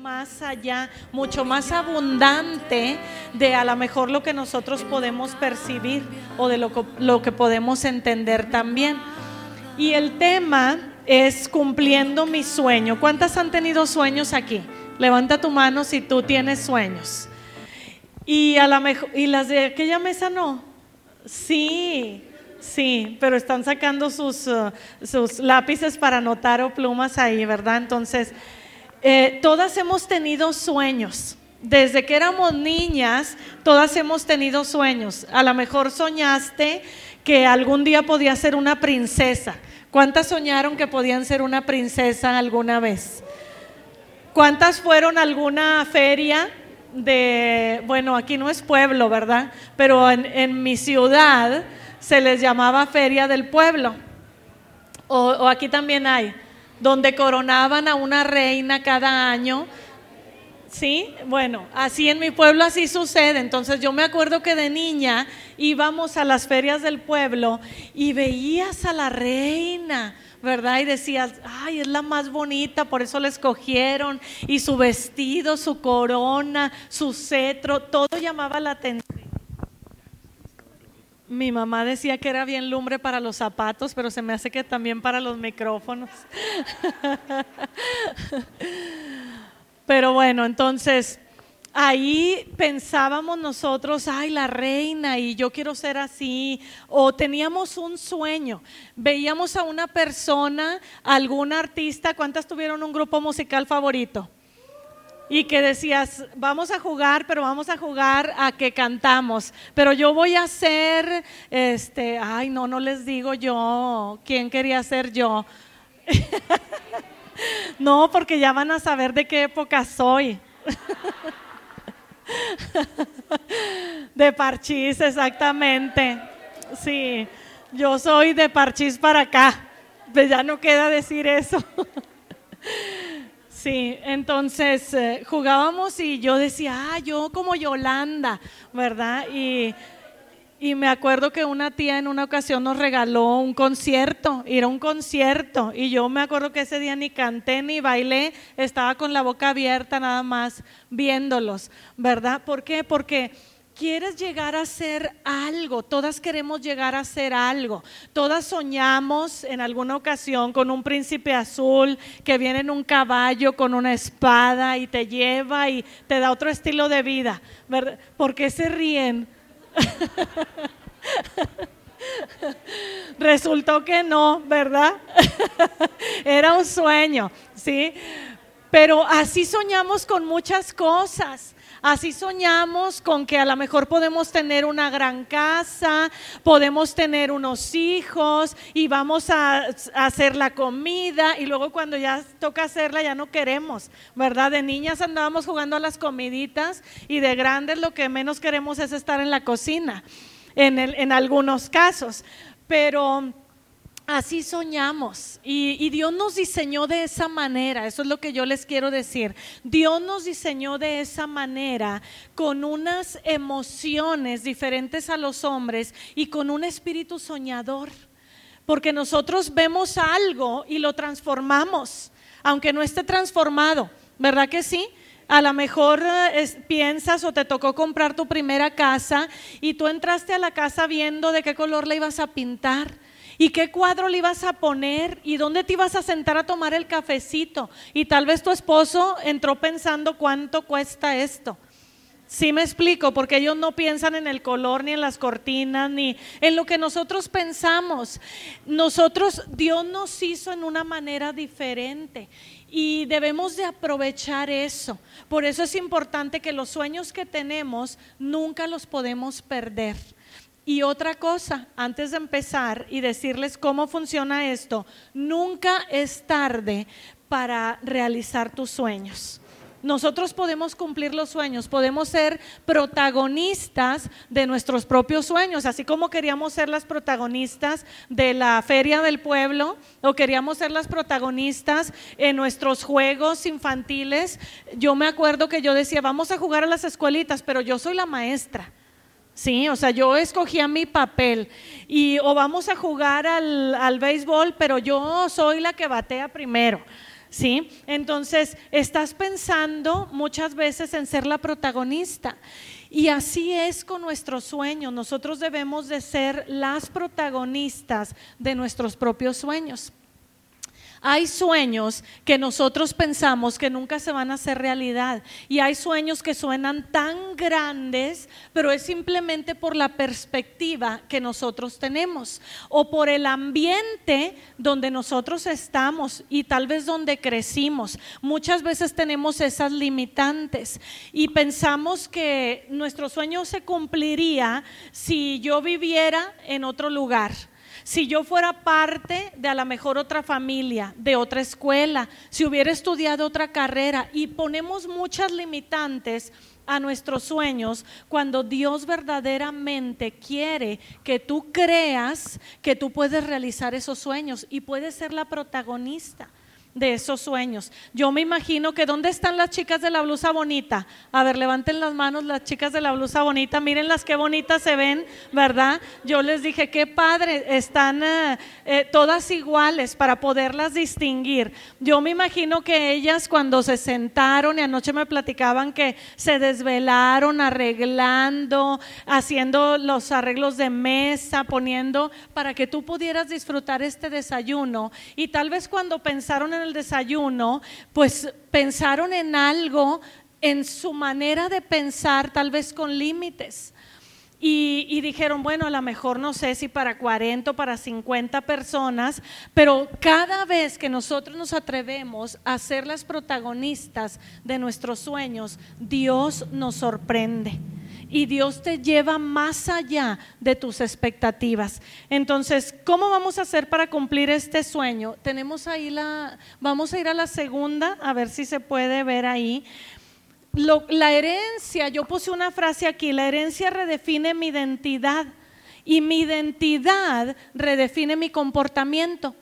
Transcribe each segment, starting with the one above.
más allá, mucho más abundante de a lo mejor lo que nosotros podemos percibir o de lo, lo que podemos entender también. Y el tema es cumpliendo mi sueño. ¿Cuántas han tenido sueños aquí? Levanta tu mano si tú tienes sueños. Y a la mejor y las de aquella mesa no. Sí, sí, pero están sacando sus, uh, sus lápices para anotar o plumas ahí, ¿verdad? Entonces, eh, todas hemos tenido sueños. Desde que éramos niñas, todas hemos tenido sueños. A lo mejor soñaste que algún día podía ser una princesa. ¿Cuántas soñaron que podían ser una princesa alguna vez? ¿Cuántas fueron a alguna feria de, bueno, aquí no es pueblo, ¿verdad? Pero en, mi ciudad se les llamaba Feria del Pueblo. O, aquí también hay, donde coronaban a una reina cada año. Sí, bueno, así en mi pueblo así sucede. Entonces yo me acuerdo que de niña íbamos a las ferias del pueblo y veías a la reina ¿verdad? Y decías, ay, es la más bonita, por eso la escogieron. Y su vestido, su corona, su cetro, todo llamaba la atención. Mi mamá decía que era bien lumbre para los zapatos, pero se me hace que también para los micrófonos. pero bueno, entonces ahí pensábamos nosotros, ay, la reina y yo quiero ser así, o teníamos un sueño, veíamos a una persona, algún artista, ¿cuántas tuvieron un grupo musical favorito? Y que decías, vamos a jugar, pero vamos a jugar a que cantamos, pero yo voy a ser, este, ay, no, no les digo yo, ¿quién quería ser yo? no, porque ya van a saber de qué época soy. De parchís, exactamente. Sí, yo soy de parchís para acá. Pues ya no queda decir eso. Sí, entonces eh, jugábamos y yo decía, ah, yo como Yolanda, ¿verdad? Y y me acuerdo que una tía en una ocasión nos regaló un concierto, ir a un concierto. Y yo me acuerdo que ese día ni canté ni bailé, estaba con la boca abierta nada más viéndolos, ¿verdad? ¿Por qué? Porque quieres llegar a ser algo, todas queremos llegar a ser algo, todas soñamos en alguna ocasión con un príncipe azul que viene en un caballo con una espada y te lleva y te da otro estilo de vida, ¿verdad? ¿Por qué se ríen? Resultó que no, ¿verdad? Era un sueño, ¿sí? Pero así soñamos con muchas cosas. Así soñamos con que a lo mejor podemos tener una gran casa, podemos tener unos hijos y vamos a, hacer la comida y luego cuando ya toca hacerla ya no queremos, ¿verdad? De niñas andábamos jugando a las comiditas y de grandes lo que menos queremos es estar en la cocina, en, en algunos casos. Pero Así soñamos y, Dios nos diseñó de esa manera, eso es lo que yo les quiero decir. Dios nos diseñó de esa manera con unas emociones diferentes a los hombres y con un espíritu soñador, porque nosotros vemos algo y lo transformamos, aunque no esté transformado, ¿verdad que sí? A lo mejor eh, piensas o te tocó comprar tu primera casa y tú entraste a la casa viendo de qué color la ibas a pintar ¿Y qué cuadro le ibas a poner? ¿Y dónde te ibas a sentar a tomar el cafecito? Y tal vez tu esposo entró pensando cuánto cuesta esto. Sí me explico, porque ellos no piensan en el color, ni en las cortinas, ni en lo que nosotros pensamos. Nosotros, Dios nos hizo en una manera diferente y debemos de aprovechar eso. Por eso es importante que los sueños que tenemos nunca los podemos perder. Y otra cosa, antes de empezar y decirles cómo funciona esto, nunca es tarde para realizar tus sueños. Nosotros podemos cumplir los sueños, podemos ser protagonistas de nuestros propios sueños, así como queríamos ser las protagonistas de la feria del pueblo o queríamos ser las protagonistas en nuestros juegos infantiles. Yo me acuerdo que yo decía, vamos a jugar a las escuelitas, pero yo soy la maestra. Sí, o sea, yo escogía mi papel y o vamos a jugar al, béisbol, pero yo soy la que batea primero. ¿sí? Entonces, estás pensando muchas veces en ser la protagonista. Y así es con nuestros sueños. Nosotros debemos de ser las protagonistas de nuestros propios sueños. Hay sueños que nosotros pensamos que nunca se van a hacer realidad y hay sueños que suenan tan grandes, pero es simplemente por la perspectiva que nosotros tenemos o por el ambiente donde nosotros estamos y tal vez donde crecimos. Muchas veces tenemos esas limitantes y pensamos que nuestro sueño se cumpliría si yo viviera en otro lugar si yo fuera parte de a lo mejor otra familia, de otra escuela, si hubiera estudiado otra carrera y ponemos muchas limitantes a nuestros sueños cuando Dios verdaderamente quiere que tú creas que tú puedes realizar esos sueños y puedes ser la protagonista de esos sueños. Yo me imagino que ¿dónde están las chicas de la blusa bonita? A ver, levanten las manos las chicas de la blusa bonita, miren las que bonitas se ven, ¿verdad? Yo les dije, qué padre, están eh, eh, todas iguales para poderlas distinguir. Yo me imagino que ellas cuando se sentaron y anoche me platicaban que se desvelaron arreglando, haciendo los arreglos de mesa, poniendo para que tú pudieras disfrutar este desayuno. Y tal vez cuando pensaron en el desayuno, pues pensaron en algo, en su manera de pensar, tal vez con límites. Y, dijeron, bueno, a lo mejor no sé si para 40 o para 50 personas, pero cada vez que nosotros nos atrevemos a ser las protagonistas de nuestros sueños, Dios nos sorprende y Dios te lleva más allá de tus expectativas. Entonces, ¿cómo vamos a hacer para cumplir este sueño? Tenemos ahí la, vamos a ir a la segunda, a ver si se puede ver ahí. la herencia, yo puse una frase aquí, la herencia redefine mi identidad y mi identidad redefine mi comportamiento.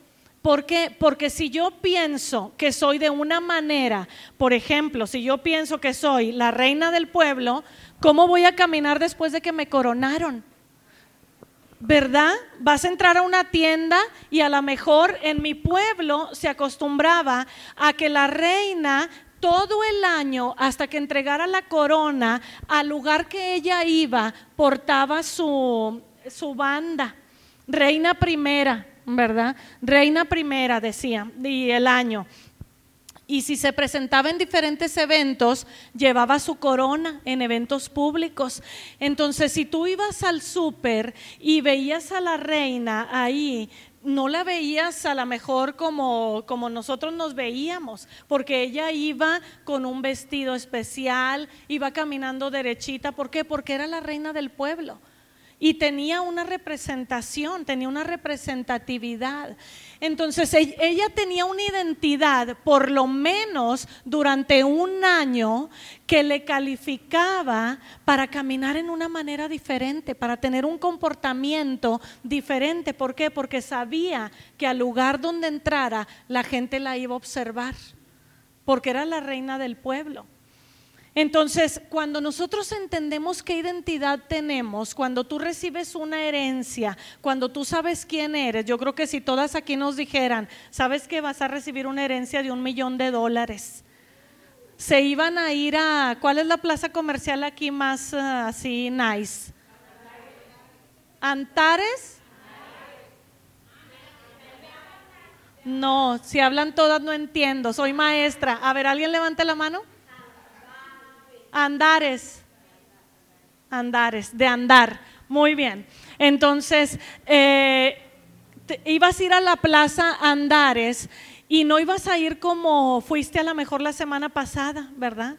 ¿Por qué? Porque si yo pienso que soy de una manera, por ejemplo, si yo pienso que soy la reina del pueblo, ¿Cómo voy a caminar después de que me coronaron? ¿Verdad? Vas a entrar a una tienda y a lo mejor en mi pueblo se acostumbraba a que la reina todo el año hasta que entregara la corona al lugar que ella iba portaba su, su banda, reina primera, ¿verdad? Reina primera decía, y el año y si se presentaba en diferentes eventos, llevaba su corona en eventos públicos. Entonces, si tú ibas al súper y veías a la reina ahí, no la veías a lo mejor como, como nosotros nos veíamos, porque ella iba con un vestido especial, iba caminando derechita. ¿Por qué? Porque era la reina del pueblo y tenía una representación, tenía una representatividad. Entonces ella tenía una identidad, por lo menos durante un año, que le calificaba para caminar en una manera diferente, para tener un comportamiento diferente. ¿Por qué? Porque sabía que al lugar donde entrara la gente la iba a observar, porque era la reina del pueblo. Entonces, cuando nosotros entendemos qué identidad tenemos, cuando tú recibes una herencia, cuando tú sabes quién eres, yo creo que si todas aquí nos dijeran, sabes que vas a recibir una herencia de un millón de dólares, se iban a ir a, ¿cuál es la plaza comercial aquí más uh, así nice? Antares. No, si hablan todas no entiendo, soy maestra. A ver, ¿alguien levante la mano? Andares. Andares, de andar. Muy bien. Entonces, eh, ibas a ir a la plaza Andares y no ibas a ir como fuiste a lo mejor la semana pasada, ¿verdad?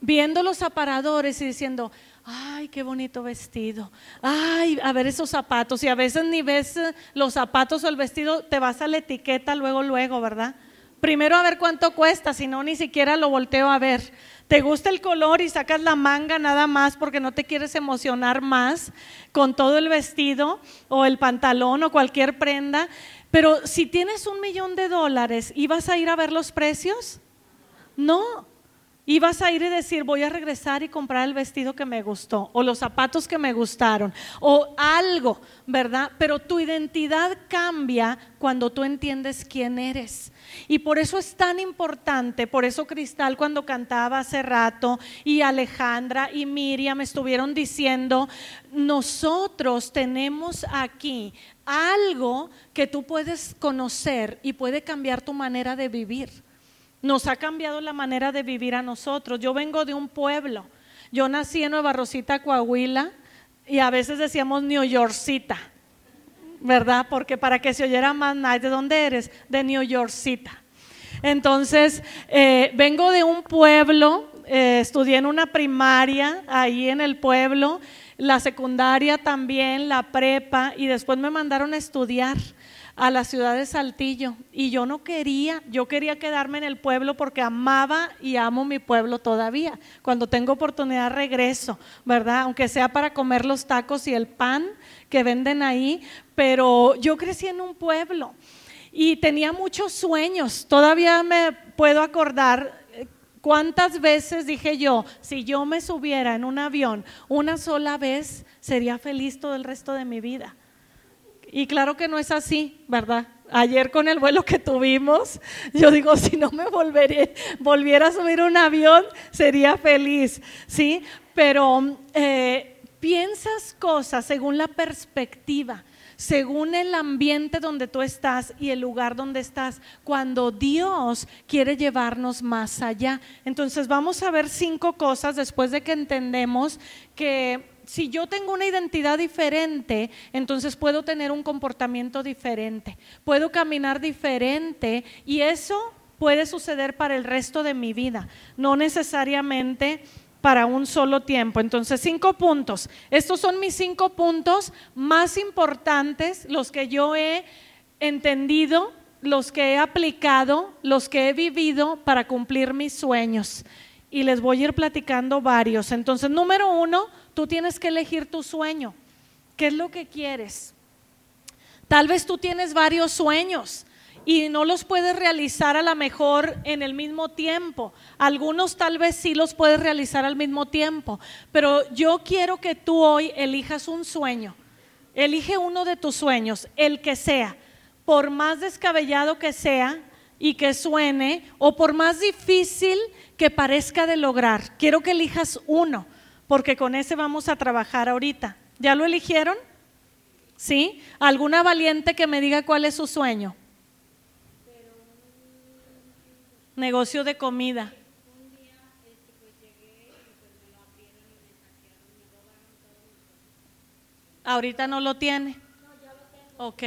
Viendo los aparadores y diciendo, ay, qué bonito vestido, ay, a ver esos zapatos. Y a veces ni ves eh, los zapatos o el vestido, te vas a la etiqueta luego, luego, ¿verdad? Primero a ver cuánto cuesta, si no, ni siquiera lo volteo a ver. Te gusta el color y sacas la manga nada más porque no te quieres emocionar más con todo el vestido o el pantalón o cualquier prenda. Pero si tienes un millón de dólares y vas a ir a ver los precios, no, Ibas a ir y decir, voy a regresar y comprar el vestido que me gustó, o los zapatos que me gustaron, o algo, ¿verdad? Pero tu identidad cambia cuando tú entiendes quién eres. Y por eso es tan importante, por eso Cristal cuando cantaba hace rato, y Alejandra y Miriam estuvieron diciendo, nosotros tenemos aquí algo que tú puedes conocer y puede cambiar tu manera de vivir. Nos ha cambiado la manera de vivir a nosotros. Yo vengo de un pueblo. Yo nací en Nueva Rosita, Coahuila, y a veces decíamos New Yorkcita, ¿verdad? Porque para que se oyera más ¿de dónde eres? De New Yorkcita. Entonces, eh, vengo de un pueblo, eh, estudié en una primaria ahí en el pueblo, la secundaria también, la prepa, y después me mandaron a estudiar a la ciudad de Saltillo y yo no quería, yo quería quedarme en el pueblo porque amaba y amo mi pueblo todavía. Cuando tengo oportunidad regreso, ¿verdad? Aunque sea para comer los tacos y el pan que venden ahí, pero yo crecí en un pueblo y tenía muchos sueños. Todavía me puedo acordar eh, cuántas veces dije yo, si yo me subiera en un avión una sola vez, sería feliz todo el resto de mi vida. Y claro que no es así, ¿verdad? Ayer con el vuelo que tuvimos, yo digo, si no me volviera a subir un avión, sería feliz, ¿sí? Pero eh, piensas cosas según la perspectiva, según el ambiente donde tú estás y el lugar donde estás, cuando Dios quiere llevarnos más allá. Entonces vamos a ver cinco cosas después de que entendemos que si yo tengo una identidad diferente, entonces puedo tener un comportamiento diferente, puedo caminar diferente y eso puede suceder para el resto de mi vida, no necesariamente para un solo tiempo. Entonces, cinco puntos. Estos son mis cinco puntos más importantes, los que yo he entendido, los que he aplicado, los que he vivido para cumplir mis sueños. Y les voy a ir platicando varios. Entonces, número uno, Tú tienes que elegir tu sueño. ¿Qué es lo que quieres? Tal vez tú tienes varios sueños y no los puedes realizar a lo mejor en el mismo tiempo. Algunos tal vez sí los puedes realizar al mismo tiempo, pero yo quiero que tú hoy elijas un sueño. Elige uno de tus sueños, el que sea, por más descabellado que sea y que suene, o por más difícil que parezca de lograr. Quiero que elijas uno porque con ese vamos a trabajar ahorita. ¿Ya lo eligieron? ¿Sí? ¿Alguna valiente que me diga cuál es su sueño? Negocio de comida. Ahorita no lo tiene. Ok.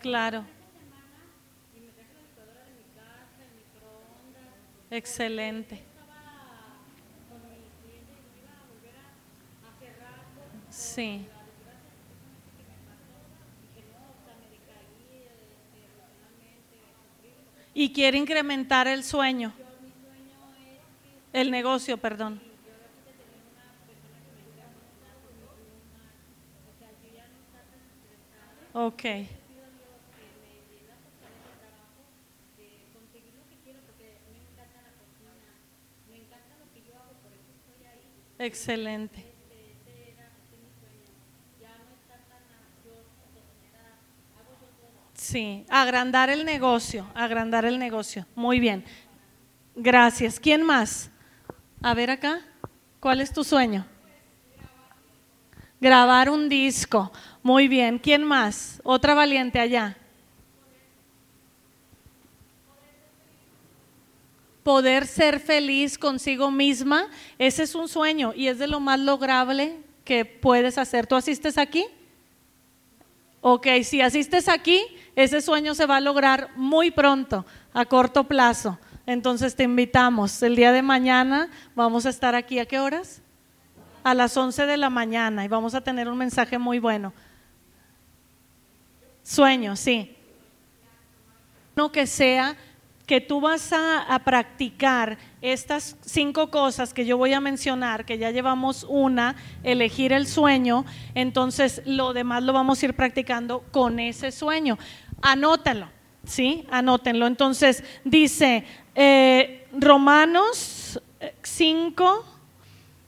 Claro. Excelente. Sí. Y quiere incrementar el sueño. El negocio, perdón. Ok. Excelente. Sí, agrandar el negocio, agrandar el negocio. Muy bien. Gracias. ¿Quién más? A ver acá. ¿Cuál es tu sueño? Grabar un disco. Muy bien. ¿Quién más? Otra valiente allá. Poder ser feliz consigo misma, ese es un sueño y es de lo más lograble que puedes hacer. ¿Tú asistes aquí? Ok, si asistes aquí, ese sueño se va a lograr muy pronto, a corto plazo. Entonces te invitamos. El día de mañana vamos a estar aquí. ¿A qué horas? A las 11 de la mañana y vamos a tener un mensaje muy bueno. Sueño, sí. No que sea que tú vas a, practicar estas cinco cosas que yo voy a mencionar, que ya llevamos una, elegir el sueño, entonces lo demás lo vamos a ir practicando con ese sueño. Anótalo, ¿sí? Anótenlo. Entonces dice eh, Romanos 5,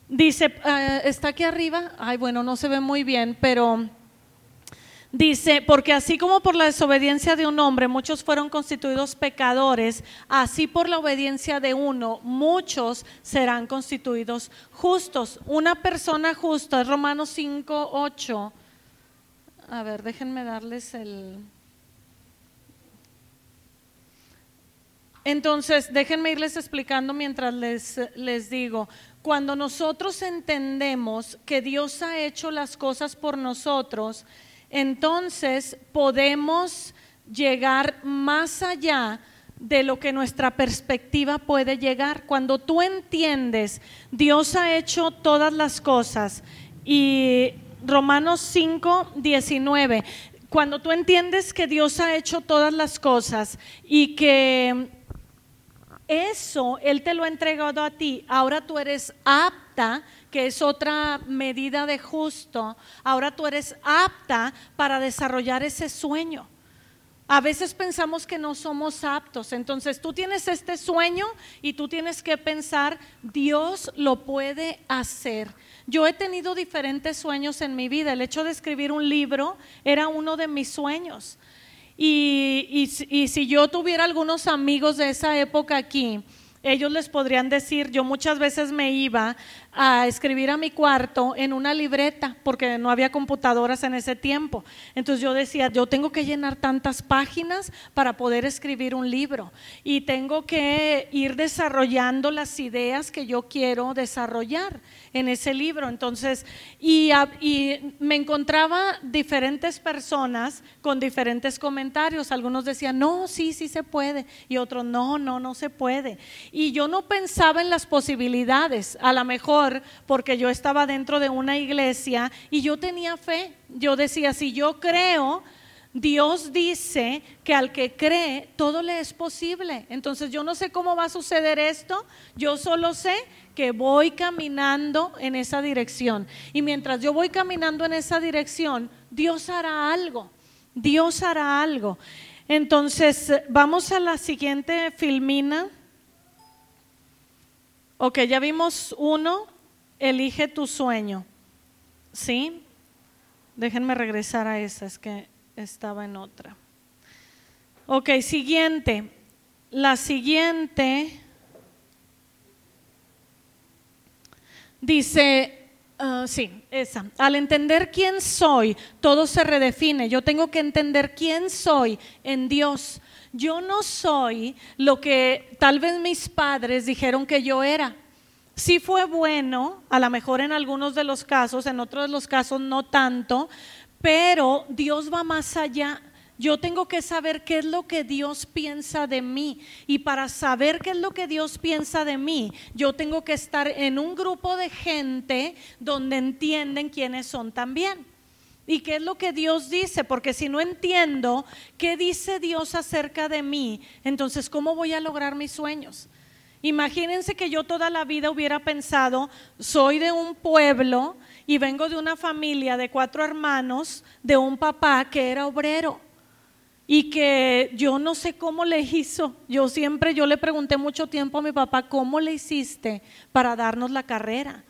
dice, eh, está aquí arriba, ay bueno, no se ve muy bien, pero Dice, porque así como por la desobediencia de un hombre muchos fueron constituidos pecadores, así por la obediencia de uno muchos serán constituidos justos. Una persona justa, es Romanos 5, 8. A ver, déjenme darles el... Entonces, déjenme irles explicando mientras les, les digo, cuando nosotros entendemos que Dios ha hecho las cosas por nosotros, entonces podemos llegar más allá de lo que nuestra perspectiva puede llegar. Cuando tú entiendes, Dios ha hecho todas las cosas y Romanos 5, 19, cuando tú entiendes que Dios ha hecho todas las cosas y que eso Él te lo ha entregado a ti, ahora tú eres apta que es otra medida de justo, ahora tú eres apta para desarrollar ese sueño. A veces pensamos que no somos aptos, entonces tú tienes este sueño y tú tienes que pensar, Dios lo puede hacer. Yo he tenido diferentes sueños en mi vida, el hecho de escribir un libro era uno de mis sueños. Y, y si yo tuviera algunos amigos de esa época aquí, ellos les podrían decir, yo muchas veces me iba a escribir a mi cuarto en una libreta, porque no había computadoras en ese tiempo. Entonces yo decía, yo tengo que llenar tantas páginas para poder escribir un libro y tengo que ir desarrollando las ideas que yo quiero desarrollar en ese libro. Entonces, y, y me encontraba diferentes personas con diferentes comentarios. Algunos decían, no, sí, sí se puede. Y otros, no, no, no se puede. Y yo no pensaba en las posibilidades. A lo mejor porque yo estaba dentro de una iglesia y yo tenía fe. Yo decía, si yo creo, Dios dice que al que cree todo le es posible. Entonces yo no sé cómo va a suceder esto, yo solo sé que voy caminando en esa dirección. Y mientras yo voy caminando en esa dirección, Dios hará algo. Dios hará algo. Entonces, vamos a la siguiente filmina. Ok, ya vimos uno, elige tu sueño. ¿Sí? Déjenme regresar a esa, es que estaba en otra. Ok, siguiente. La siguiente dice, ah, sí, esa. Al entender quién soy, todo se redefine. Yo tengo que entender quién soy en Dios. Yo no soy lo que tal vez mis padres dijeron que yo era. Sí fue bueno, a lo mejor en algunos de los casos, en otros de los casos no tanto, pero Dios va más allá. Yo tengo que saber qué es lo que Dios piensa de mí. Y para saber qué es lo que Dios piensa de mí, yo tengo que estar en un grupo de gente donde entienden quiénes son también. ¿Y qué es lo que Dios dice? Porque si no entiendo qué dice Dios acerca de mí, entonces ¿cómo voy a lograr mis sueños? Imagínense que yo toda la vida hubiera pensado, soy de un pueblo y vengo de una familia de cuatro hermanos, de un papá que era obrero y que yo no sé cómo le hizo. Yo siempre, yo le pregunté mucho tiempo a mi papá, ¿cómo le hiciste para darnos la carrera?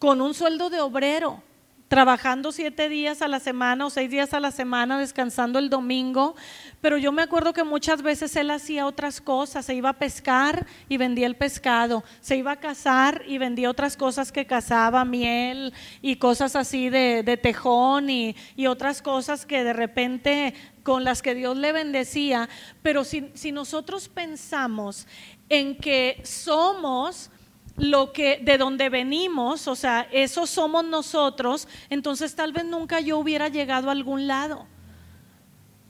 Con un sueldo de obrero trabajando siete días a la semana o seis días a la semana, descansando el domingo, pero yo me acuerdo que muchas veces él hacía otras cosas, se iba a pescar y vendía el pescado, se iba a cazar y vendía otras cosas que cazaba, miel y cosas así de, tejón y, y, otras cosas que de repente con las que Dios le bendecía, pero si, si nosotros pensamos en que somos lo que de donde venimos, o sea, eso somos nosotros, entonces tal vez nunca yo hubiera llegado a algún lado.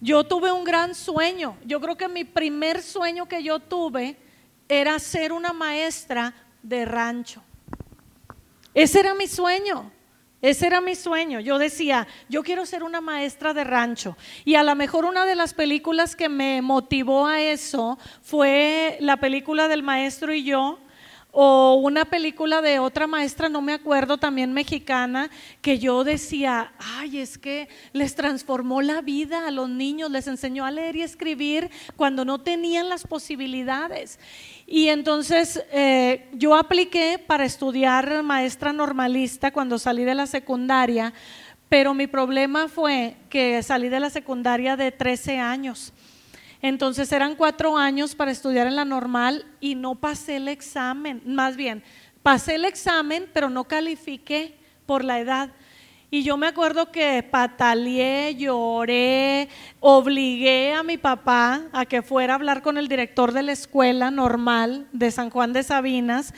Yo tuve un gran sueño. Yo creo que mi primer sueño que yo tuve era ser una maestra de rancho. Ese era mi sueño. Ese era mi sueño. Yo decía, yo quiero ser una maestra de rancho. Y a lo mejor una de las películas que me motivó a eso fue la película del maestro y yo, o una película de otra maestra, no me acuerdo, también mexicana, que yo decía, ay, es que les transformó la vida a los niños, les enseñó a leer y escribir cuando no tenían las posibilidades. Y entonces eh, yo apliqué para estudiar maestra normalista cuando salí de la secundaria, pero mi problema fue que salí de la secundaria de 13 años. Entonces eran cuatro años para estudiar en la normal y no pasé el examen, más bien, pasé el examen, pero no califiqué por la edad. Y yo me acuerdo que pataleé, lloré, obligué a mi papá a que fuera a hablar con el director de la escuela normal de San Juan de Sabinas.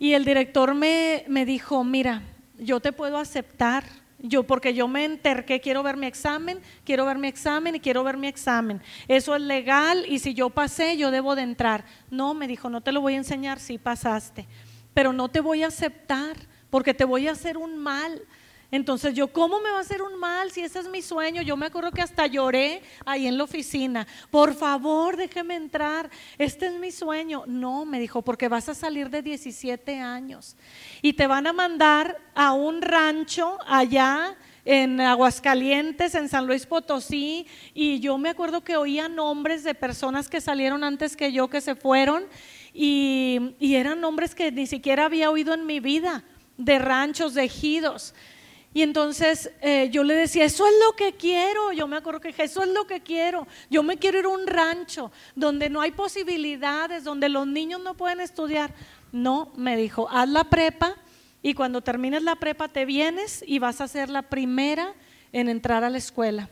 Y el director me, me dijo, mira, yo te puedo aceptar yo, porque yo me enterqué, quiero ver mi examen, quiero ver mi examen y quiero ver mi examen. Eso es legal y si yo pasé, yo debo de entrar. No, me dijo, no te lo voy a enseñar, si pasaste, pero no te voy a aceptar porque te voy a hacer un mal. Entonces yo, ¿cómo me va a hacer un mal si ese es mi sueño? Yo me acuerdo que hasta lloré ahí en la oficina. Por favor, déjeme entrar. Este es mi sueño. No, me dijo, porque vas a salir de 17 años y te van a mandar a un rancho allá en Aguascalientes, en San Luis Potosí, y yo me acuerdo que oía nombres de personas que salieron antes que yo, que se fueron, y, eran nombres que ni siquiera había oído en mi vida, de ranchos, de ejidos. Y entonces eh, yo le decía, eso es lo que quiero. Yo me acuerdo que eso es lo que quiero. Yo me quiero ir a un rancho donde no hay posibilidades, donde los niños no pueden estudiar. No, me dijo, haz la prepa y cuando termines la prepa te vienes y vas a ser la primera en entrar a la escuela.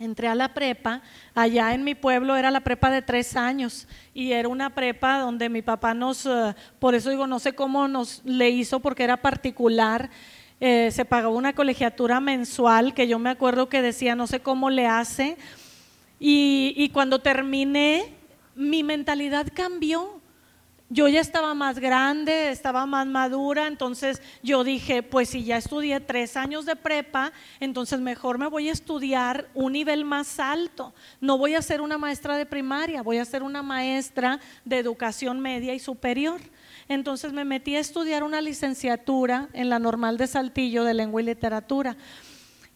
Entré a la prepa, allá en mi pueblo era la prepa de tres años y era una prepa donde mi papá nos, eh, por eso digo, no sé cómo nos le hizo porque era particular eh, se pagó una colegiatura mensual que yo me acuerdo que decía, no sé cómo le hace. Y, y cuando terminé, mi mentalidad cambió. Yo ya estaba más grande, estaba más madura, entonces yo dije, pues si ya estudié tres años de prepa, entonces mejor me voy a estudiar un nivel más alto. No voy a ser una maestra de primaria, voy a ser una maestra de educación media y superior. Entonces me metí a estudiar una licenciatura en la normal de Saltillo de lengua y literatura.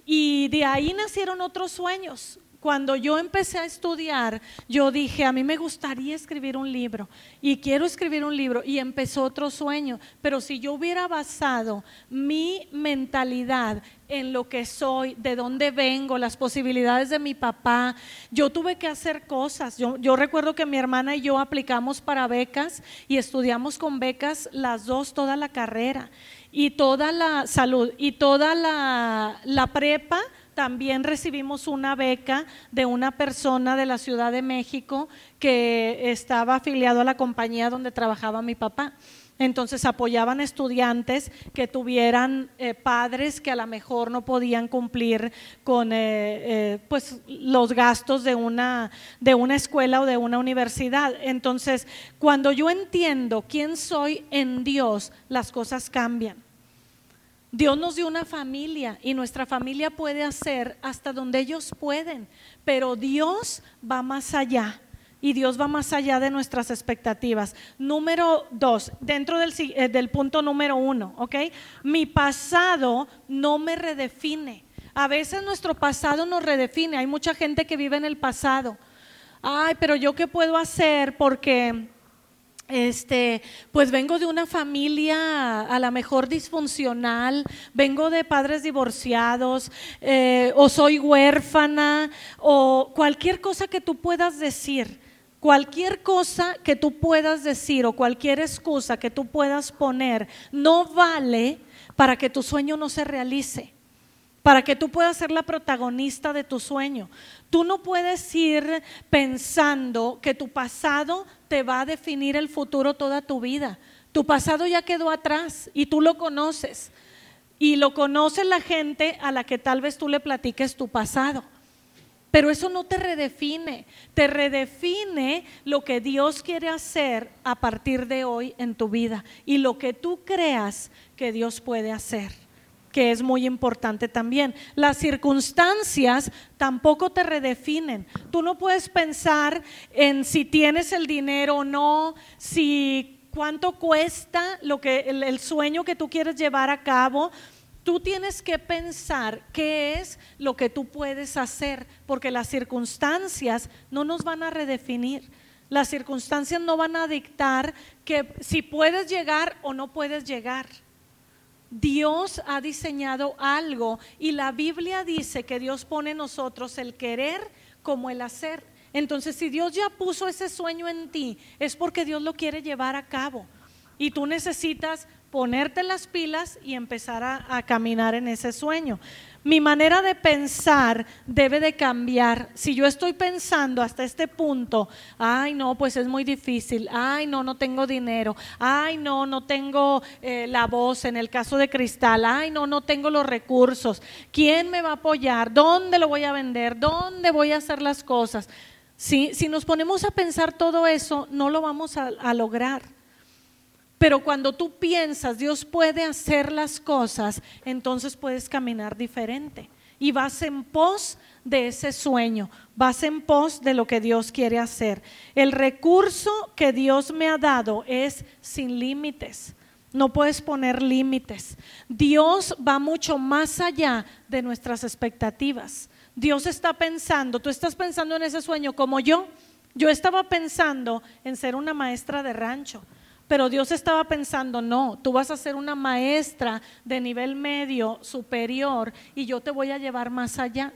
Y de ahí nacieron otros sueños cuando yo empecé a estudiar, yo dije, a mí me gustaría escribir un libro y quiero escribir un libro y empezó otro sueño, pero si yo hubiera basado mi mentalidad en lo que soy, de dónde vengo, las posibilidades de mi papá, yo tuve que hacer cosas. Yo, recuerdo que mi hermana y yo aplicamos para becas y estudiamos con becas las dos toda la carrera y toda la salud y toda la, la prepa también recibimos una beca de una persona de la Ciudad de México que estaba afiliado a la compañía donde trabajaba mi papá. Entonces apoyaban estudiantes que tuvieran eh, padres que a lo mejor no podían cumplir con eh, eh, pues, los gastos de una, de una escuela o de una universidad. Entonces, cuando yo entiendo quién soy en Dios, las cosas cambian. Dios nos dio una familia y nuestra familia puede hacer hasta donde ellos pueden, pero Dios va más allá y Dios va más allá de nuestras expectativas. Número dos, dentro del, eh, punto número uno, ¿ok? Mi pasado no me redefine. A veces nuestro pasado nos redefine. Hay mucha gente que vive en el pasado. Ay, pero yo qué puedo hacer porque este, pues vengo de una familia a la mejor disfuncional, vengo de padres divorciados, eh, o soy huérfana, o cualquier cosa que tú puedas decir, cualquier cosa que tú puedas decir o cualquier excusa que tú puedas poner, no vale para que tu sueño no se realice para que tú puedas ser la protagonista de tu sueño. Tú no puedes ir pensando que tu pasado te va a definir el futuro toda tu vida. Tu pasado ya quedó atrás y tú lo conoces. Y lo conoce la gente a la que tal vez tú le platiques tu pasado. Pero eso no te redefine, te redefine lo que Dios quiere hacer a partir de hoy en tu vida y lo que tú creas que Dios puede hacer. Que es muy importante también. Las circunstancias tampoco te redefinen. Tú no puedes pensar en si tienes el dinero o no, si cuánto cuesta lo que el, sueño que tú quieres llevar a cabo. Tú tienes que pensar qué es lo que tú puedes hacer, porque las circunstancias no nos van a redefinir. Las circunstancias no van a dictar que si puedes llegar o no puedes llegar. Dios ha diseñado algo y la Biblia dice que Dios pone en nosotros el querer como el hacer. Entonces, si Dios ya puso ese sueño en ti, es porque Dios lo quiere llevar a cabo. Y tú necesitas ponerte las pilas y empezar a, caminar en ese sueño. Mi manera de pensar debe de cambiar. Si yo estoy pensando hasta este punto, ay no, pues es muy difícil, ay no, no tengo dinero, ay no, no tengo eh, la voz en el caso de Cristal, ay no, no tengo los recursos, ¿quién me va a apoyar? ¿Dónde lo voy a vender? ¿Dónde voy a hacer las cosas? Si, si nos ponemos a pensar todo eso, no lo vamos a lograr. Pero cuando tú piensas, Dios puede hacer las cosas, entonces puedes caminar diferente. Y vas en pos de ese sueño, vas en pos de lo que Dios quiere hacer. El recurso que Dios me ha dado es sin límites. No puedes poner límites. Dios va mucho más allá de nuestras expectativas. Dios está pensando, tú estás pensando en ese sueño como yo. Yo estaba pensando en ser una maestra de rancho. Pero Dios estaba pensando, no, tú vas a ser una maestra de nivel medio, superior, y yo te voy a llevar más allá.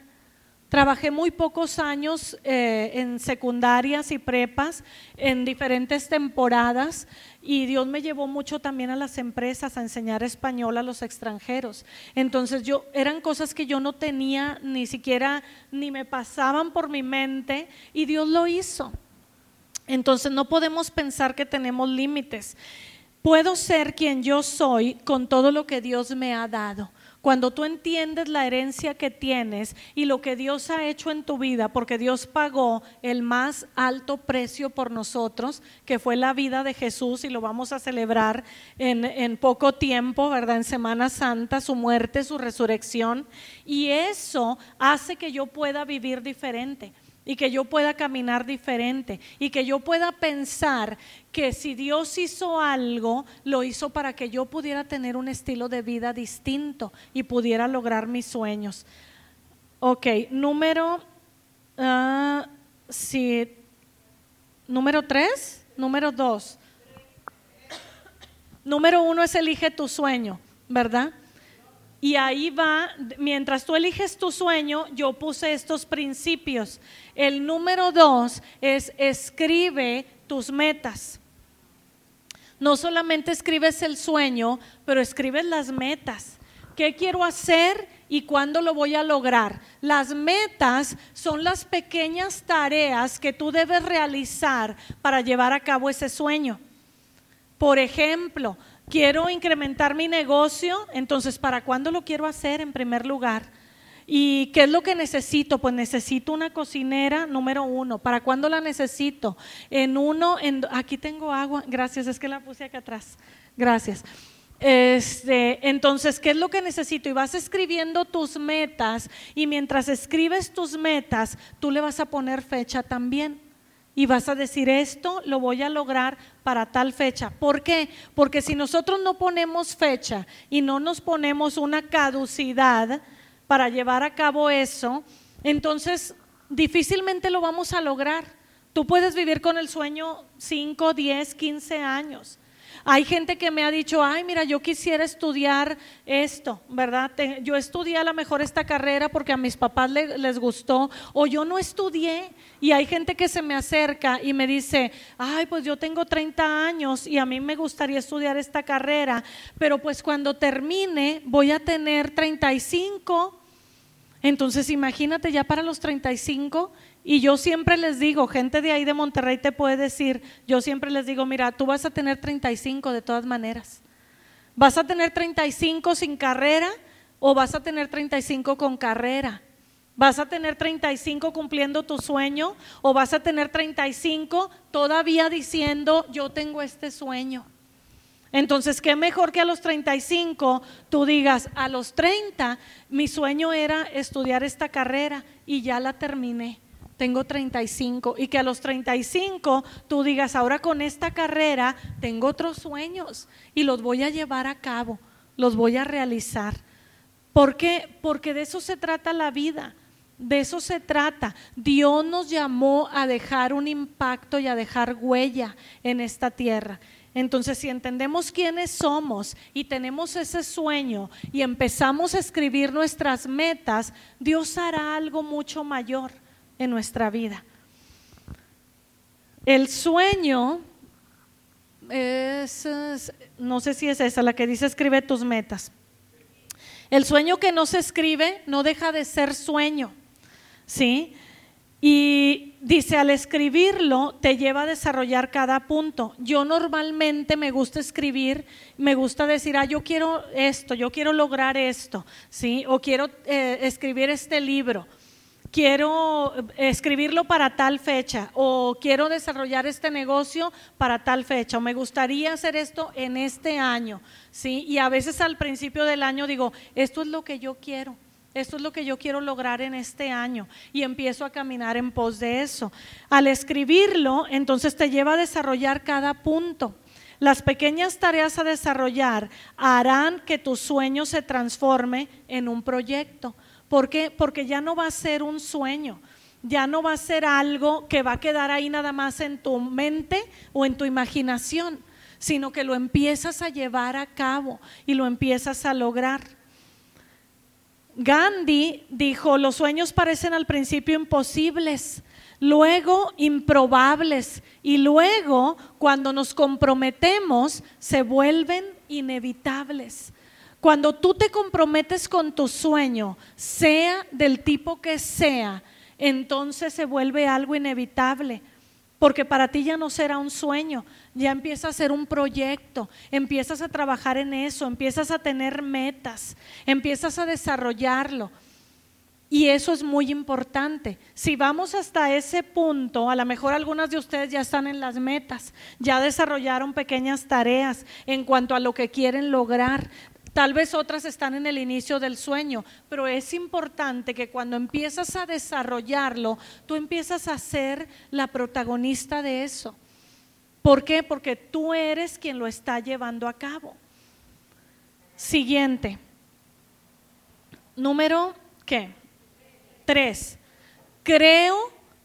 Trabajé muy pocos años eh, en secundarias y prepas, en diferentes temporadas, y Dios me llevó mucho también a las empresas a enseñar español a los extranjeros. Entonces yo eran cosas que yo no tenía ni siquiera ni me pasaban por mi mente y Dios lo hizo. Entonces no podemos pensar que tenemos límites. Puedo ser quien yo soy con todo lo que Dios me ha dado. Cuando tú entiendes la herencia que tienes y lo que Dios ha hecho en tu vida, porque Dios pagó el más alto precio por nosotros, que fue la vida de Jesús, y lo vamos a celebrar en, poco tiempo, ¿verdad? En Semana Santa, su muerte, su resurrección, y eso hace que yo pueda vivir diferente y que yo pueda caminar diferente y que yo pueda pensar que si Dios hizo algo, lo hizo para que yo pudiera tener un estilo de vida distinto y pudiera lograr mis sueños. Ok, número, uh, número tres, número dos. Número uno es elige tu sueño, ¿verdad? Y ahí va, mientras tú eliges tu sueño, yo puse estos principios. El número dos es escribe tus metas. No solamente escribes el sueño, pero escribes las metas. ¿Qué quiero hacer y cuándo lo voy a lograr? Las metas son las pequeñas tareas que tú debes realizar para llevar a cabo ese sueño. Por ejemplo, quiero incrementar mi negocio, entonces, ¿para cuándo lo quiero hacer en primer lugar? ¿Y qué es lo que necesito? Pues necesito una cocinera número uno. ¿Para cuándo la necesito? En uno, en, aquí tengo agua, gracias, es que la puse acá atrás. Gracias. Este, entonces, ¿qué es lo que necesito? Y vas escribiendo tus metas y mientras escribes tus metas, tú le vas a poner fecha también y vas a decir esto lo voy a lograr para tal fecha. ¿Por qué? Porque si nosotros no ponemos fecha y no nos ponemos una caducidad para llevar a cabo eso, entonces difícilmente lo vamos a lograr. Tú puedes vivir con el sueño 5, 10, 15 años hay gente que me ha dicho, ay, mira, yo quisiera estudiar esto, ¿verdad? yo estudié a lo mejor esta carrera porque a mis papás les gustó, o yo no estudié. Y hay gente que se me acerca y me dice, ay, pues yo tengo 30 años y a mí me gustaría estudiar esta carrera, pero pues cuando termine voy a tener 35. Entonces imagínate ya para los 35 y yo siempre les digo, gente de ahí de Monterrey te puede decir, yo siempre les digo, mira, tú vas a tener 35 de todas maneras. ¿Vas a tener 35 sin carrera o vas a tener 35 con carrera? ¿Vas a tener 35 cumpliendo tu sueño o vas a tener 35 todavía diciendo, yo tengo este sueño? Entonces, qué mejor que a los 35 tú digas, a los 30 mi sueño era estudiar esta carrera y ya la terminé. Tengo 35 y que a los 35 tú digas, ahora con esta carrera tengo otros sueños y los voy a llevar a cabo, los voy a realizar. ¿Por qué? Porque de eso se trata la vida. De eso se trata. Dios nos llamó a dejar un impacto y a dejar huella en esta tierra. Entonces, si entendemos quiénes somos y tenemos ese sueño y empezamos a escribir nuestras metas, Dios hará algo mucho mayor en nuestra vida. El sueño es, no sé si es esa la que dice escribe tus metas. El sueño que no se escribe no deja de ser sueño, ¿sí? Y dice, al escribirlo te lleva a desarrollar cada punto. Yo normalmente me gusta escribir, me gusta decir, ah, yo quiero esto, yo quiero lograr esto, ¿sí? O quiero eh, escribir este libro, quiero escribirlo para tal fecha, o quiero desarrollar este negocio para tal fecha, o me gustaría hacer esto en este año, ¿sí? Y a veces al principio del año digo, esto es lo que yo quiero esto es lo que yo quiero lograr en este año y empiezo a caminar en pos de eso. Al escribirlo, entonces te lleva a desarrollar cada punto. Las pequeñas tareas a desarrollar harán que tu sueño se transforme en un proyecto. ¿Por qué? Porque ya no va a ser un sueño, ya no va a ser algo que va a quedar ahí nada más en tu mente o en tu imaginación, sino que lo empiezas a llevar a cabo y lo empiezas a lograr. Gandhi dijo, los sueños parecen al principio imposibles, luego improbables y luego cuando nos comprometemos se vuelven inevitables. Cuando tú te comprometes con tu sueño, sea del tipo que sea, entonces se vuelve algo inevitable. Porque para ti ya no será un sueño, ya empieza a ser un proyecto, empiezas a trabajar en eso, empiezas a tener metas, empiezas a desarrollarlo. Y eso es muy importante. Si vamos hasta ese punto, a lo mejor algunas de ustedes ya están en las metas, ya desarrollaron pequeñas tareas en cuanto a lo que quieren lograr, Tal vez otras están en el inicio del sueño, pero es importante que cuando empiezas a desarrollarlo, tú empiezas a ser la protagonista de eso. ¿Por qué? Porque tú eres quien lo está llevando a cabo. Siguiente. Número, ¿qué? Tres. Creo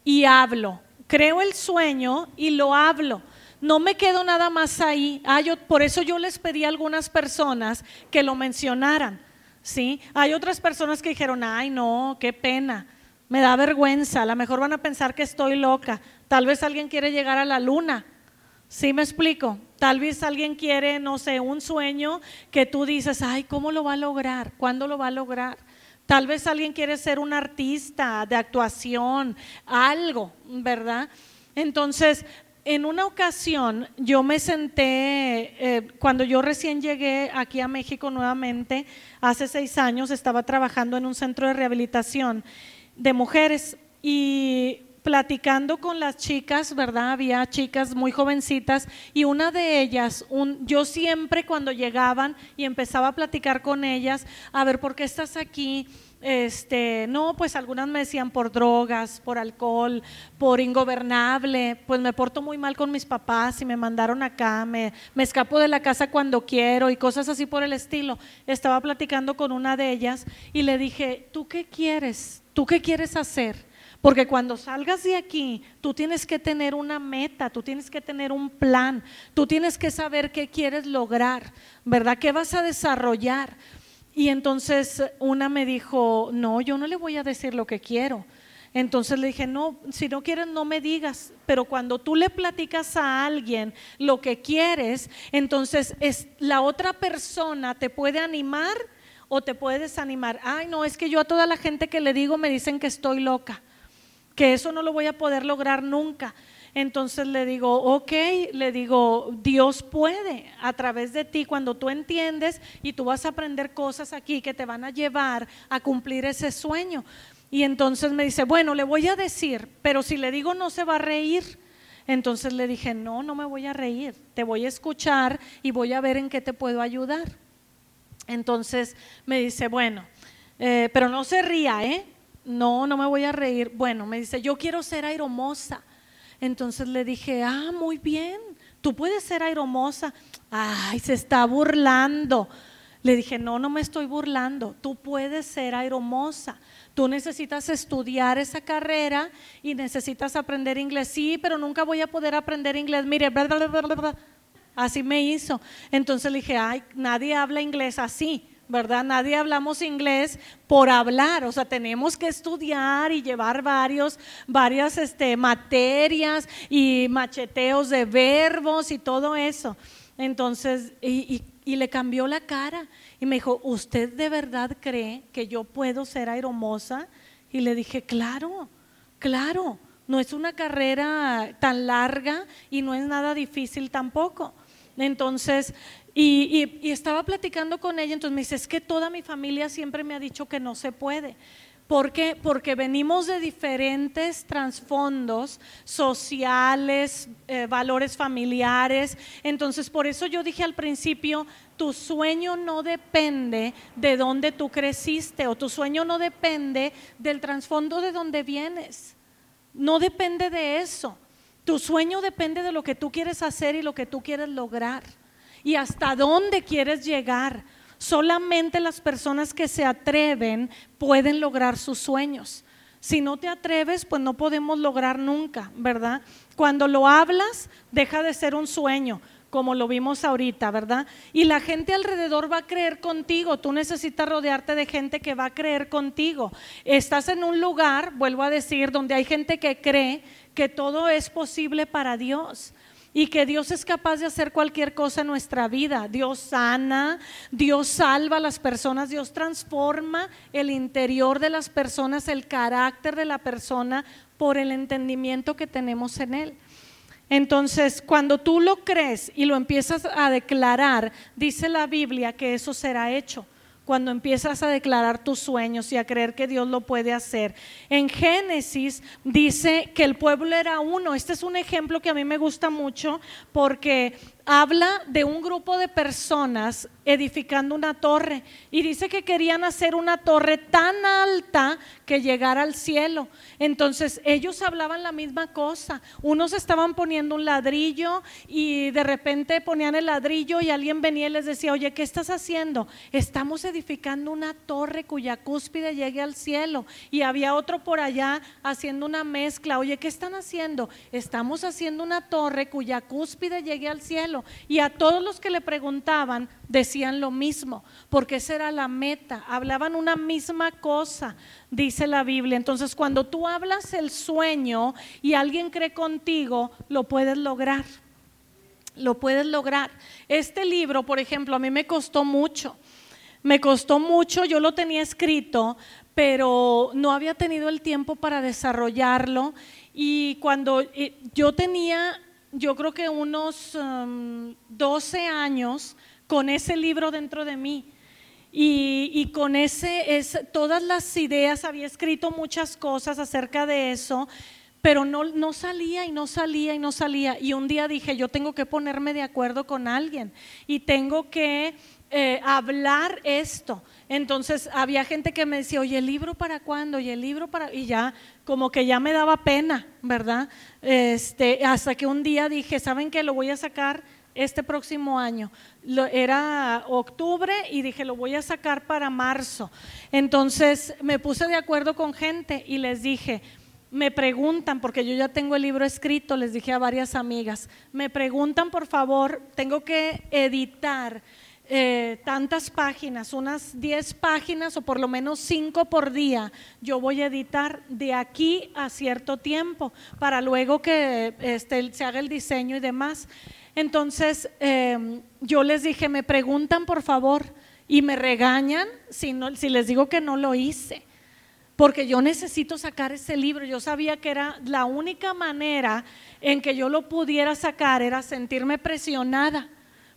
y hablo. Creo el sueño y lo hablo no me quedo nada más ahí. Ah, por eso yo les pedí a algunas personas que lo mencionaran. ¿sí? Hay otras personas que dijeron, ay, no, qué pena, me da vergüenza, a lo mejor van a pensar que estoy loca. Tal vez alguien quiere llegar a la luna. ¿Sí me explico? Tal vez alguien quiere, no sé, un sueño que tú dices, ay, ¿cómo lo va a lograr? ¿Cuándo lo va a lograr? Tal vez alguien quiere ser un artista de actuación, algo, ¿verdad? Entonces, en una ocasión yo me senté, eh, cuando yo recién llegué aquí a México nuevamente, hace seis años, estaba trabajando en un centro de rehabilitación de mujeres y platicando con las chicas, ¿verdad? Había chicas muy jovencitas y una de ellas, un, yo siempre cuando llegaban y empezaba a platicar con ellas, a ver, ¿por qué estás aquí? Este, no, pues algunas me decían por drogas, por alcohol, por ingobernable, pues me porto muy mal con mis papás y me mandaron acá, me, me escapo de la casa cuando quiero y cosas así por el estilo. Estaba platicando con una de ellas y le dije, ¿tú qué quieres? ¿Tú qué quieres hacer? Porque cuando salgas de aquí, tú tienes que tener una meta, tú tienes que tener un plan, tú tienes que saber qué quieres lograr, ¿verdad? ¿Qué vas a desarrollar? Y entonces una me dijo, no, yo no le voy a decir lo que quiero. Entonces le dije, no, si no quieres no me digas, pero cuando tú le platicas a alguien lo que quieres, entonces es, la otra persona te puede animar o te puede desanimar. Ay, no, es que yo a toda la gente que le digo me dicen que estoy loca, que eso no lo voy a poder lograr nunca. Entonces le digo, ok, le digo, Dios puede a través de ti cuando tú entiendes y tú vas a aprender cosas aquí que te van a llevar a cumplir ese sueño. Y entonces me dice, bueno, le voy a decir, pero si le digo no se va a reír. Entonces le dije, no, no me voy a reír, te voy a escuchar y voy a ver en qué te puedo ayudar. Entonces me dice, bueno, eh, pero no se ría, ¿eh? No, no me voy a reír. Bueno, me dice, yo quiero ser aeromosa. Entonces le dije, ah, muy bien, tú puedes ser aeromosa. Ay, se está burlando. Le dije, no, no me estoy burlando, tú puedes ser aeromosa. Tú necesitas estudiar esa carrera y necesitas aprender inglés. Sí, pero nunca voy a poder aprender inglés. Mire, así me hizo. Entonces le dije, ay, nadie habla inglés así. ¿Verdad? Nadie hablamos inglés por hablar, o sea, tenemos que estudiar y llevar varios, varias este, materias y macheteos de verbos y todo eso. Entonces, y, le cambió la cara y me dijo, ¿usted de verdad cree que yo puedo ser aeromosa? Y le dije, claro, claro, no es una carrera tan larga y no es nada difícil tampoco. Entonces, y, y, estaba platicando con ella, entonces me dice, es que toda mi familia siempre me ha dicho que no se puede. ¿Por qué? Porque venimos de diferentes trasfondos sociales, eh, valores familiares. Entonces, por eso yo dije al principio, tu sueño no depende de dónde tú creciste o tu sueño no depende del trasfondo de donde vienes. No depende de eso. Tu sueño depende de lo que tú quieres hacer y lo que tú quieres lograr y hasta dónde quieres llegar. Solamente las personas que se atreven pueden lograr sus sueños. Si no te atreves, pues no podemos lograr nunca, ¿verdad? Cuando lo hablas, deja de ser un sueño, como lo vimos ahorita, ¿verdad? Y la gente alrededor va a creer contigo. Tú necesitas rodearte de gente que va a creer contigo. Estás en un lugar, vuelvo a decir, donde hay gente que cree que todo es posible para Dios y que Dios es capaz de hacer cualquier cosa en nuestra vida. Dios sana, Dios salva a las personas, Dios transforma el interior de las personas, el carácter de la persona por el entendimiento que tenemos en Él. Entonces, cuando tú lo crees y lo empiezas a declarar, dice la Biblia que eso será hecho cuando empiezas a declarar tus sueños y a creer que Dios lo puede hacer. En Génesis dice que el pueblo era uno. Este es un ejemplo que a mí me gusta mucho porque habla de un grupo de personas edificando una torre y dice que querían hacer una torre tan alta que llegara al cielo. Entonces ellos hablaban la misma cosa. Unos estaban poniendo un ladrillo y de repente ponían el ladrillo y alguien venía y les decía, oye, ¿qué estás haciendo? Estamos edificando una torre cuya cúspide llegue al cielo. Y había otro por allá haciendo una mezcla. Oye, ¿qué están haciendo? Estamos haciendo una torre cuya cúspide llegue al cielo. Y a todos los que le preguntaban decían lo mismo, porque esa era la meta. Hablaban una misma cosa dice la Biblia. Entonces, cuando tú hablas el sueño y alguien cree contigo, lo puedes lograr. Lo puedes lograr. Este libro, por ejemplo, a mí me costó mucho. Me costó mucho, yo lo tenía escrito, pero no había tenido el tiempo para desarrollarlo. Y cuando eh, yo tenía, yo creo que unos 12 um, años con ese libro dentro de mí, y, con ese, es, todas las ideas, había escrito muchas cosas acerca de eso, pero no, no salía y no salía y no salía. Y un día dije, yo tengo que ponerme de acuerdo con alguien y tengo que eh, hablar esto. Entonces había gente que me decía, oye, ¿el libro para cuándo? Y el libro para... Y ya, como que ya me daba pena, ¿verdad? Este, hasta que un día dije, ¿saben qué? Lo voy a sacar este próximo año. era octubre y dije, lo voy a sacar para marzo. Entonces me puse de acuerdo con gente y les dije, me preguntan, porque yo ya tengo el libro escrito, les dije a varias amigas, me preguntan por favor, tengo que editar eh, tantas páginas, unas 10 páginas o por lo menos 5 por día, yo voy a editar de aquí a cierto tiempo para luego que este, se haga el diseño y demás. Entonces em, yo les dije, me preguntan por favor y me regañan si, si les digo que no lo hice, porque yo necesito sacar ese libro. Yo sabía que era la única manera en que yo lo pudiera sacar, era sentirme presionada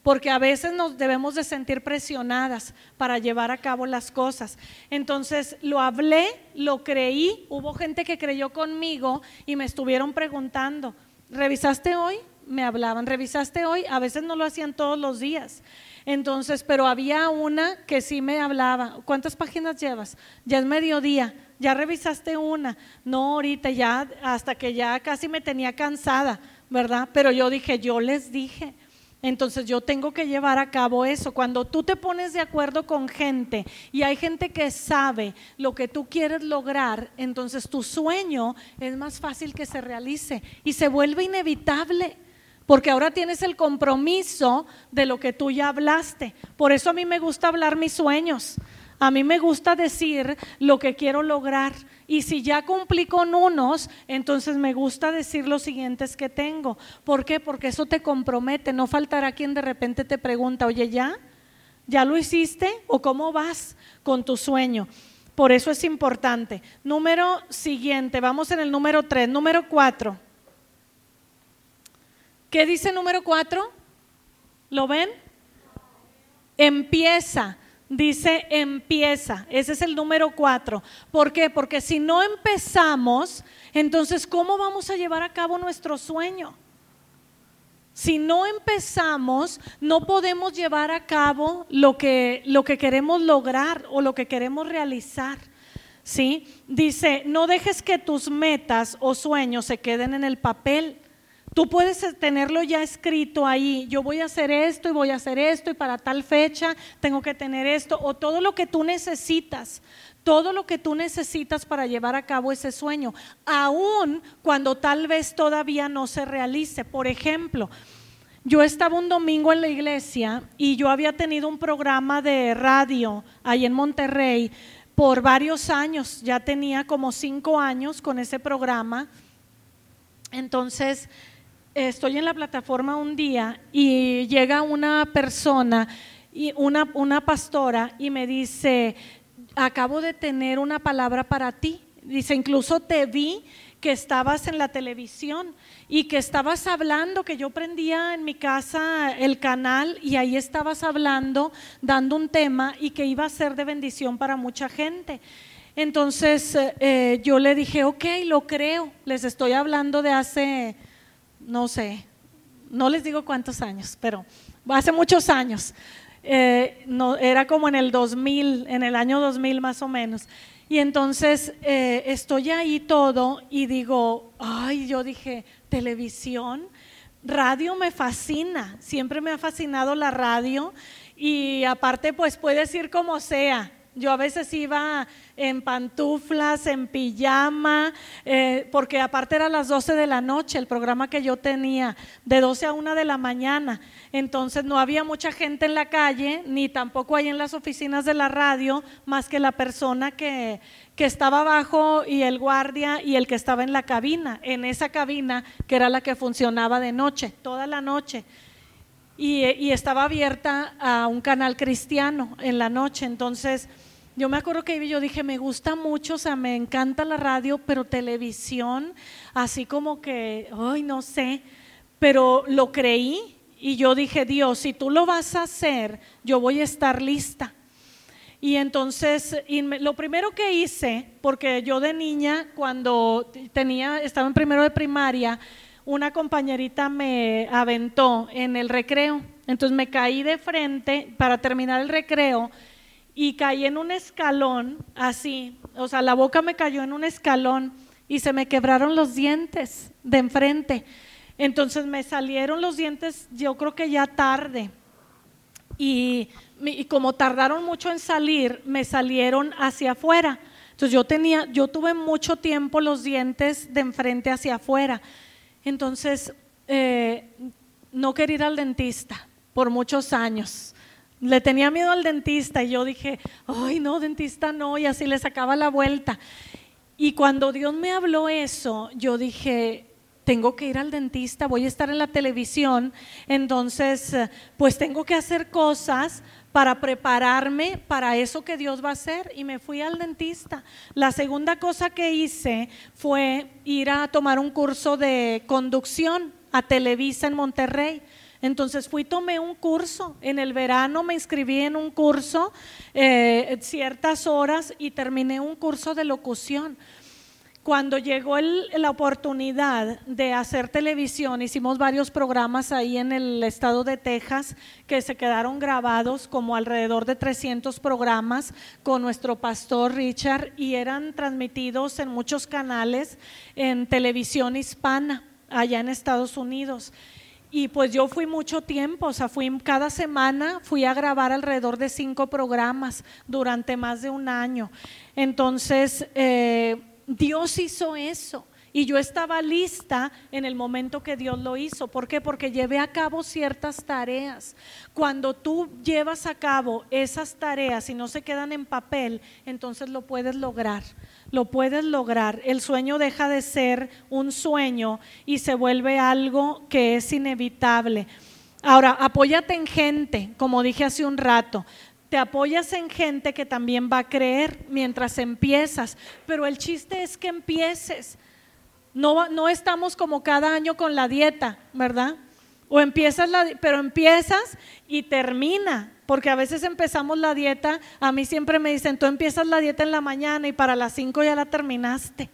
porque a veces nos debemos de sentir presionadas para llevar a cabo las cosas. Entonces lo hablé, lo creí, hubo gente que creyó conmigo y me estuvieron preguntando, ¿revisaste hoy? Me hablaban, ¿revisaste hoy? A veces no lo hacían todos los días. Entonces, pero había una que sí me hablaba. ¿Cuántas páginas llevas? Ya es mediodía. ¿Ya revisaste una? No, ahorita ya, hasta que ya casi me tenía cansada, ¿verdad? Pero yo dije, yo les dije. Entonces yo tengo que llevar a cabo eso. Cuando tú te pones de acuerdo con gente y hay gente que sabe lo que tú quieres lograr, entonces tu sueño es más fácil que se realice y se vuelve inevitable. Porque ahora tienes el compromiso de lo que tú ya hablaste. Por eso a mí me gusta hablar mis sueños. A mí me gusta decir lo que quiero lograr. Y si ya cumplí con unos, entonces me gusta decir los siguientes que tengo. ¿Por qué? Porque eso te compromete. No faltará quien de repente te pregunta, oye, ¿ya? ¿Ya lo hiciste? ¿O cómo vas con tu sueño? Por eso es importante. Número siguiente, vamos en el número 3, número 4. ¿Qué dice número cuatro? ¿Lo ven? Empieza. Dice empieza. Ese es el número cuatro. ¿Por qué? Porque si no empezamos, entonces ¿cómo vamos a llevar a cabo nuestro sueño? Si no empezamos, no podemos llevar a cabo lo que, lo que queremos lograr o lo que queremos realizar. ¿Sí? Dice, no dejes que tus metas o sueños se queden en el papel. Tú puedes tenerlo ya escrito ahí, yo voy a hacer esto y voy a hacer esto y para tal fecha tengo que tener esto o todo lo que tú necesitas, todo lo que tú necesitas para llevar a cabo ese sueño, aun cuando tal vez todavía no se realice. Por ejemplo, yo estaba un domingo en la iglesia y yo había tenido un programa de radio ahí en Monterrey por varios años, ya tenía como cinco años con ese programa. Entonces, estoy en la plataforma un día y llega una persona, y una, una pastora, y me dice, acabo de tener una palabra para ti. Dice, incluso te vi que estabas en la televisión y que estabas hablando, que yo prendía en mi casa el canal y ahí estabas hablando, dando un tema y que iba a ser de bendición para mucha gente. Entonces eh, yo le dije, ok, lo creo, les estoy hablando de hace no sé, no les digo cuántos años, pero hace muchos años. Eh, no, era como en el 2000, en el año 2000 más o menos. Y entonces eh, estoy ahí todo y digo, ay, yo dije, televisión, radio me fascina, siempre me ha fascinado la radio y aparte pues puedes ir como sea, yo a veces iba en pantuflas, en pijama, eh, porque aparte era las 12 de la noche el programa que yo tenía, de 12 a 1 de la mañana. Entonces no había mucha gente en la calle, ni tampoco hay en las oficinas de la radio, más que la persona que, que estaba abajo y el guardia y el que estaba en la cabina, en esa cabina que era la que funcionaba de noche, toda la noche. Y, y, estaba abierta a un canal cristiano en la noche. Entonces, yo me acuerdo que yo dije, me gusta mucho, o sea, me encanta la radio, pero televisión, así como que, ay, no sé, pero lo creí y yo dije, Dios, si tú lo vas a hacer, yo voy a estar lista. Y entonces, lo primero que hice, porque yo de niña, cuando tenía, estaba en primero de primaria, una compañerita me aventó en el recreo. Entonces me caí de frente para terminar el recreo y caí en un escalón así, o sea, la boca me cayó en un escalón y se me quebraron los dientes de enfrente. Entonces me salieron los dientes, yo creo que ya tarde. Y, como tardaron mucho en salir, me salieron hacia afuera. Entonces yo tenía, yo tuve mucho tiempo los dientes de enfrente hacia afuera. Entonces eh, no quería ir al dentista por muchos años. Le tenía miedo al dentista y yo dije, ay no, dentista no, y así le sacaba la vuelta. Y cuando Dios me habló eso, yo dije, tengo que ir al dentista, voy a estar en la televisión, entonces pues tengo que hacer cosas para prepararme para eso que Dios va a hacer y me fui al dentista. La segunda cosa que hice fue ir a tomar un curso de conducción a Televisa en Monterrey. Entonces fui, tomé un curso. En el verano me inscribí en un curso eh, ciertas horas y terminé un curso de locución. cuando llegó la oportunidad de hacer televisión, hicimos varios programas ahí en el estado de Texas que se quedaron grabados como alrededor de 300 programas con nuestro pastor Richard y eran transmitidos en muchos canales en televisión hispana allá en Estados Unidos. Y pues yo fui mucho tiempo, o sea, fui cada semana, fui a grabar alrededor de cinco programas durante más de un año. Entonces, eh, Dios hizo eso. Y yo estaba lista en el momento que Dios lo hizo. ¿Por qué? Porque llevé a cabo ciertas tareas. Cuando tú llevas a cabo esas tareas y no se quedan en papel, entonces lo puedes lograr. Lo puedes lograr. El sueño deja de ser un sueño y se vuelve algo que es inevitable. Ahora, apóyate en gente, como dije hace un rato te apoyas en gente que también va a creer mientras empiezas, pero el chiste es que empieces. No, no estamos como cada año con la dieta, ¿verdad? O empiezas la, pero empiezas y termina, porque a veces empezamos la dieta, a mí siempre me dicen, tú empiezas la dieta en la mañana y para las 5 ya la terminaste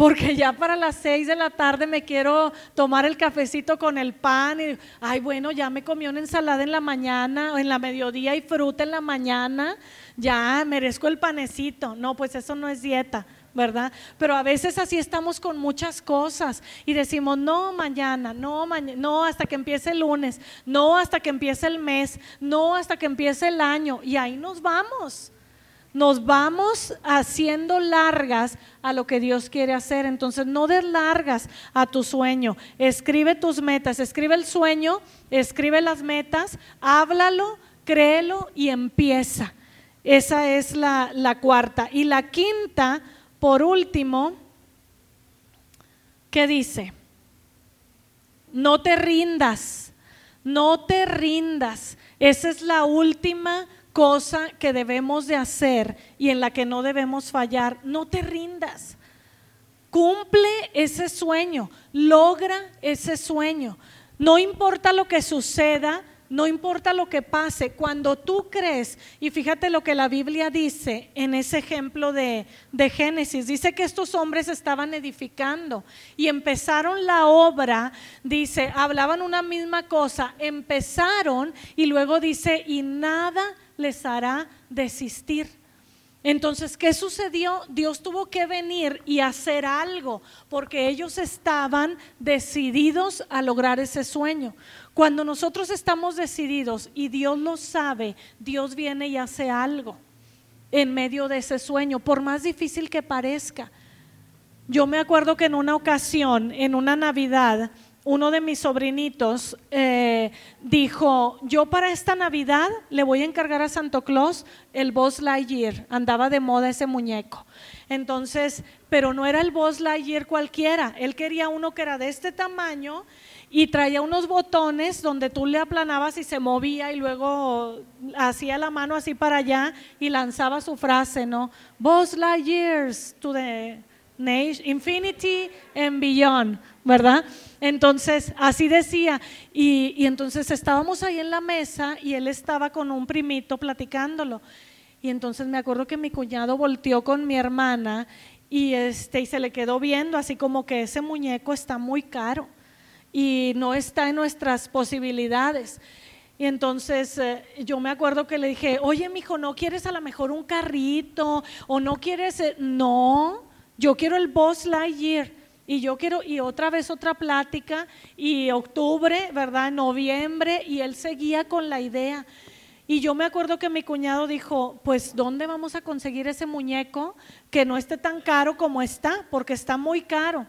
porque ya para las seis de la tarde me quiero tomar el cafecito con el pan y, ay, bueno, ya me comí una ensalada en la mañana, o en la mediodía y fruta en la mañana, ya merezco el panecito. No, pues eso no es dieta. ¿Verdad? Pero a veces así estamos con muchas cosas y decimos, no mañana, no mañana, no hasta que empiece el lunes, no hasta que empiece el mes, no hasta que empiece el año y ahí nos vamos nos vamos haciendo largas a lo que Dios quiere hacer. Entonces, no des largas a tu sueño. Escribe tus metas, escribe el sueño, escribe las metas, háblalo, créelo y empieza. Esa es la, la cuarta. Y la quinta, por último, ¿qué dice? No te rindas, no te rindas. Esa es la última cosa que debemos de hacer y en la que no debemos fallar. No te rindas. Cumple ese sueño, logra ese sueño. No importa lo que suceda, no importa lo que pase, cuando tú crees, y fíjate lo que la Biblia dice en ese ejemplo de, de, Génesis, dice que estos hombres estaban edificando y empezaron la obra, dice, hablaban una misma cosa, empezaron y luego dice, y nada les hará desistir. Entonces, ¿qué sucedió? Dios tuvo que venir y hacer algo porque ellos estaban decididos a lograr ese sueño. Cuando nosotros estamos decididos y Dios lo sabe, Dios viene y hace algo en medio de ese sueño, por más difícil que parezca. Yo me acuerdo que en una ocasión, en una Navidad, uno de mis sobrinitos eh, dijo, yo para esta Navidad le voy a encargar a Santo Claus el Buzz Lightyear, andaba de moda ese muñeco. Entonces, pero no era el Buzz Lightyear cualquiera, él quería uno que era de este tamaño y traía unos botones donde tú le aplanabas y se movía y luego hacía la mano así para allá y lanzaba su frase, ¿no? Buzz Lightyears to the Infinity and Beyond, ¿verdad? Entonces, así decía. Y, entonces estábamos ahí en la mesa y él estaba con un primito platicándolo. Y entonces me acuerdo que mi cuñado volteó con mi hermana y, este, y se le quedó viendo así como que ese muñeco está muy caro y no está en nuestras posibilidades. Y entonces eh, yo me acuerdo que le dije, oye, mijo, ¿no quieres a lo mejor un carrito? ¿O no quieres? Eh, no, yo quiero el Boss Lightyear. Y yo quiero, y otra vez otra plática, y octubre, ¿verdad? Noviembre, y él seguía con la idea. Y yo me acuerdo que mi cuñado dijo, pues ¿dónde vamos a conseguir ese muñeco que no esté tan caro como está? Porque está muy caro.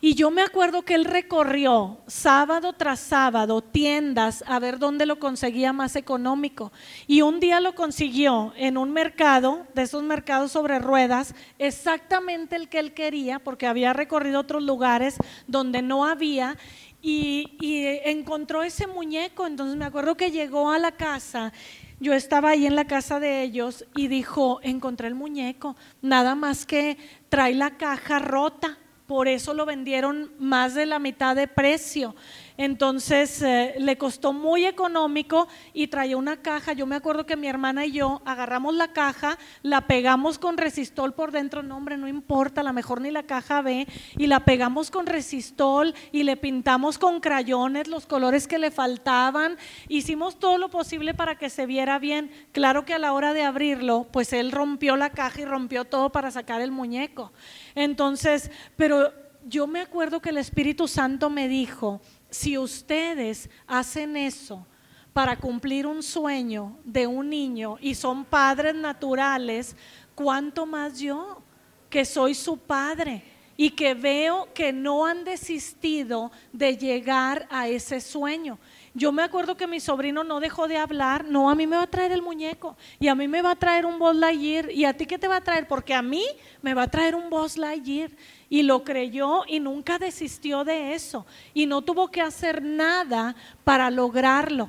Y yo me acuerdo que él recorrió sábado tras sábado tiendas a ver dónde lo conseguía más económico. Y un día lo consiguió en un mercado, de esos mercados sobre ruedas, exactamente el que él quería, porque había recorrido otros lugares donde no había. Y, encontró ese muñeco. Entonces me acuerdo que llegó a la casa yo estaba ahí en la casa de ellos y dijo, encontré el muñeco, nada más que trae la caja rota por eso lo vendieron más de la mitad de precio. Entonces eh, le costó muy económico y traía una caja. Yo me acuerdo que mi hermana y yo agarramos la caja, la pegamos con resistol por dentro, no hombre, no importa, a lo mejor ni la caja ve, y la pegamos con resistol y le pintamos con crayones los colores que le faltaban. Hicimos todo lo posible para que se viera bien. Claro que a la hora de abrirlo, pues él rompió la caja y rompió todo para sacar el muñeco. Entonces, pero yo me acuerdo que el Espíritu Santo me dijo, si ustedes hacen eso para cumplir un sueño de un niño y son padres naturales, ¿cuánto más yo, que soy su padre? y que veo que no han desistido de llegar a ese sueño. Yo me acuerdo que mi sobrino no dejó de hablar, no, a mí me va a traer el muñeco y a mí me va a traer un Buzz Lightyear y a ti qué te va a traer, porque a mí me va a traer un Buzz Lightyear y lo creyó y nunca desistió de eso y no tuvo que hacer nada para lograrlo.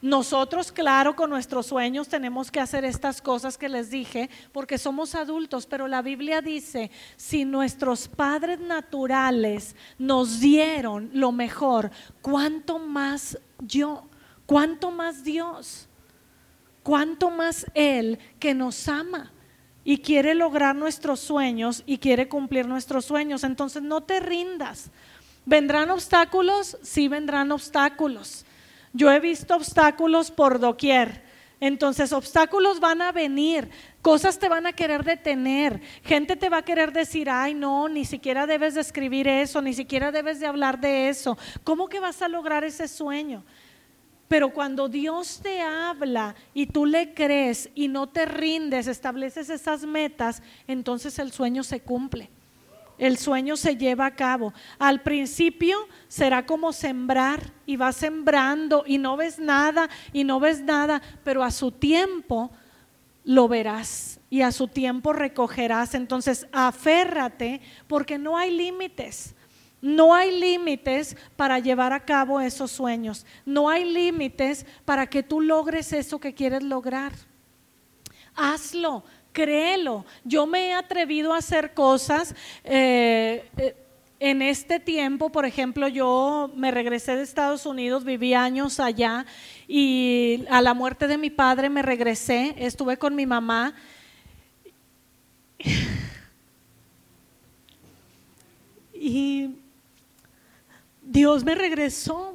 Nosotros, claro, con nuestros sueños tenemos que hacer estas cosas que les dije porque somos adultos, pero la Biblia dice, si nuestros padres naturales nos dieron lo mejor, ¿cuánto más yo? ¿Cuánto más Dios? ¿Cuánto más Él que nos ama? Y quiere lograr nuestros sueños y quiere cumplir nuestros sueños. Entonces no te rindas. ¿Vendrán obstáculos? Sí, vendrán obstáculos. Yo he visto obstáculos por doquier. Entonces, obstáculos van a venir, cosas te van a querer detener, gente te va a querer decir, ay, no, ni siquiera debes de escribir eso, ni siquiera debes de hablar de eso. ¿Cómo que vas a lograr ese sueño? Pero cuando Dios te habla y tú le crees y no te rindes, estableces esas metas, entonces el sueño se cumple. El sueño se lleva a cabo. Al principio será como sembrar y vas sembrando y no ves nada y no ves nada, pero a su tiempo lo verás y a su tiempo recogerás. Entonces, aférrate porque no hay límites. No hay límites para llevar a cabo esos sueños. No hay límites para que tú logres eso que quieres lograr. Hazlo, créelo. Yo me he atrevido a hacer cosas. Eh, eh, en este tiempo, por ejemplo, yo me regresé de Estados Unidos, viví años allá y a la muerte de mi padre me regresé, estuve con mi mamá. Y Dios me regresó.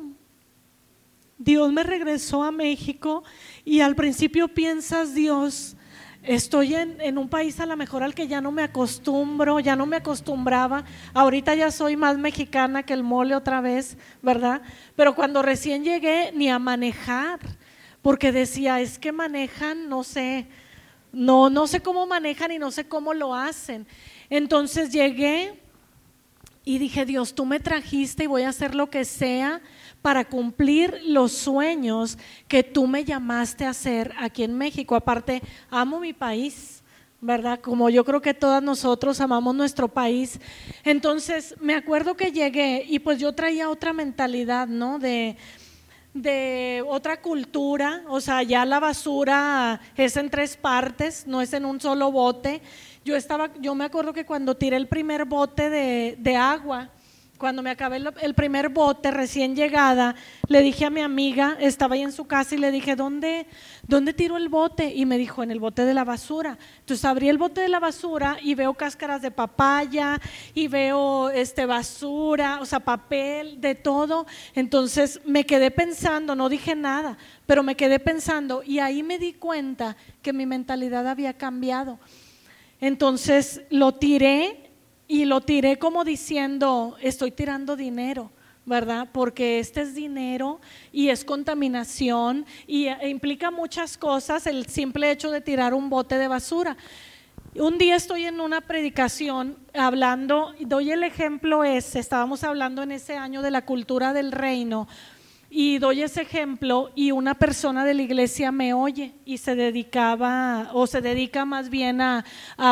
Dios me regresó a México y al principio piensas, Dios, estoy en, un país a lo mejor al que ya no me acostumbro, ya no me acostumbraba. Ahorita ya soy más mexicana que el mole otra vez, ¿verdad? Pero cuando recién llegué, ni a manejar, porque decía, es que manejan, no sé, no, no sé cómo manejan y no sé cómo lo hacen. Entonces llegué y dije, Dios, tú me trajiste y voy a hacer lo que sea para cumplir los sueños que tú me llamaste a hacer aquí en México. Aparte, amo mi país, ¿verdad? Como yo creo que todas nosotros amamos nuestro país. Entonces, me acuerdo que llegué y pues yo traía otra mentalidad, ¿no? De, de otra cultura, o sea, ya la basura es en tres partes, no es en un solo bote. Yo estaba, yo me acuerdo que cuando tiré el primer bote de, agua, cuando me acabé el, primer bote recién llegada, le dije a mi amiga, estaba ahí en su casa y le dije, ¿dónde, ¿dónde tiro el bote? Y me dijo, en el bote de la basura. Entonces abrí el bote de la basura y veo cáscaras de papaya y veo este basura, o sea, papel, de todo. Entonces me quedé pensando, no dije nada, pero me quedé pensando y ahí me di cuenta que mi mentalidad había cambiado. Entonces lo tiré y lo tiré como diciendo, estoy tirando dinero. ¿verdad? Porque este es dinero y es contaminación y e implica muchas cosas el simple hecho de tirar un bote de basura. Un día estoy en una predicación hablando, doy el ejemplo ese, estábamos hablando en ese año de la cultura del reino, y doy ese ejemplo y una persona de la iglesia me oye y se dedicaba o se dedica más bien a,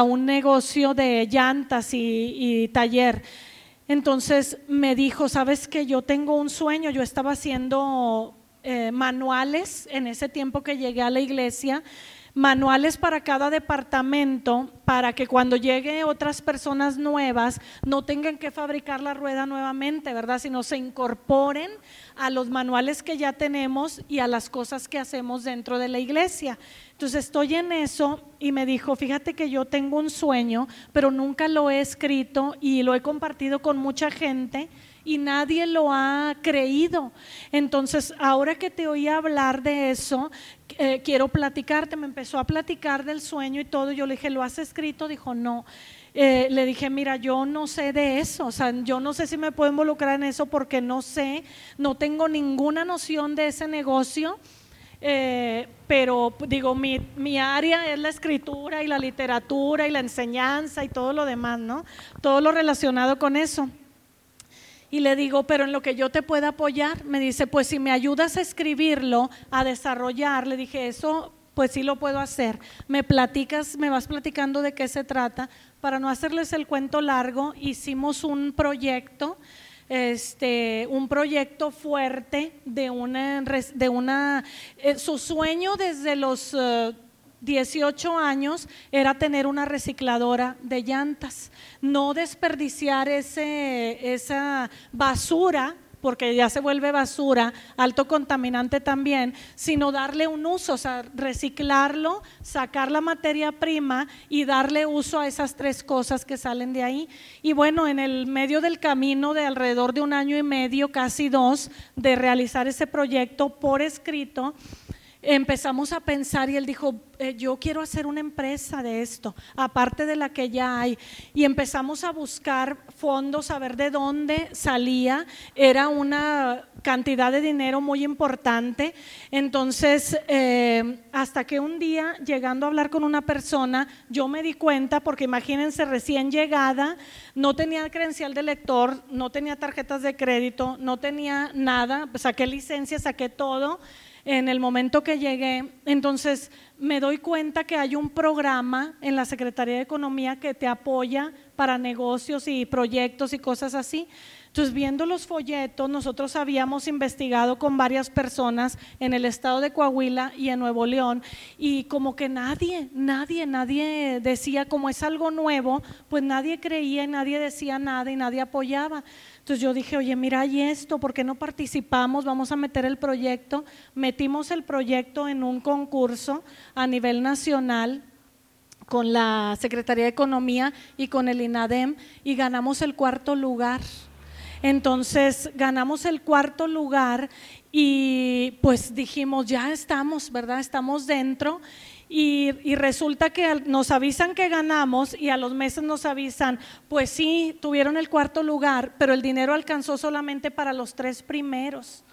un negocio de llantas y, taller. Entonces me dijo, sabes que yo tengo un sueño, yo estaba haciendo eh, manuales en ese tiempo que llegué a la iglesia manuales para cada departamento para que cuando llegue otras personas nuevas no tengan que fabricar la rueda nuevamente, ¿verdad? Sino se incorporen a los manuales que ya tenemos y a las cosas que hacemos dentro de la iglesia. Entonces estoy en eso y me dijo, fíjate que yo tengo un sueño, pero nunca lo he escrito y lo he compartido con mucha gente y nadie lo ha creído. Entonces, ahora que te oí hablar de eso, eh, quiero platicarte. Me empezó a platicar del sueño y todo. Yo le dije, ¿lo has escrito? Dijo, no. Eh, le dije, mira, yo no sé de eso, o sea, yo no sé si me puedo involucrar en eso porque no sé, no tengo ninguna noción de ese negocio. Eh, pero digo, mi, mi, área es la escritura y la literatura y la enseñanza y todo lo demás, ¿no? Todo lo relacionado con eso. Y le digo, pero en lo que yo te pueda apoyar, me dice, pues si me ayudas a escribirlo, a desarrollar, le dije, eso pues sí lo puedo hacer. Me platicas, me vas platicando de qué se trata. Para no hacerles el cuento largo, hicimos un proyecto, este, un proyecto fuerte de una, de una, eh, su sueño desde los eh, 18 años era tener una recicladora de llantas, no desperdiciar ese, esa basura porque ya se vuelve basura, alto contaminante también, sino darle un uso, o sea, reciclarlo, sacar la materia prima y darle uso a esas tres cosas que salen de ahí. Y bueno, en el medio del camino de alrededor de un año y medio, casi dos, de realizar ese proyecto por escrito, empezamos a pensar y él dijo, eh, yo quiero hacer una empresa de esto, aparte de la que ya hay. Y empezamos a buscar fondos, a ver de dónde salía. Era una cantidad de dinero muy importante. Entonces, eh, hasta que un día, llegando a hablar con una persona, yo me di cuenta, porque imagínense, recién llegada, no tenía credencial de lector, no tenía tarjetas de crédito, no tenía nada, saqué licencia, saqué todo en el momento que llegué. Entonces me doy cuenta que hay un programa en la Secretaría de Economía que te apoya para negocios y proyectos y cosas así. Entonces, viendo los folletos, nosotros habíamos investigado con varias personas en el estado de Coahuila y en Nuevo León y como que nadie, nadie, nadie decía como es algo nuevo, pues nadie creía y nadie decía nada y nadie apoyaba. Entonces yo dije, oye, mira, hay esto, ¿por qué no participamos? Vamos a meter el proyecto. Metimos el proyecto en un concurso a nivel nacional con la Secretaría de Economía y con el INADEM y ganamos el cuarto lugar. Entonces ganamos el cuarto lugar y pues dijimos, ya estamos, ¿verdad? Estamos dentro y, resulta que nos avisan que ganamos y a los meses nos avisan, pues sí, tuvieron el cuarto lugar, pero el dinero alcanzó solamente para los tres primeros.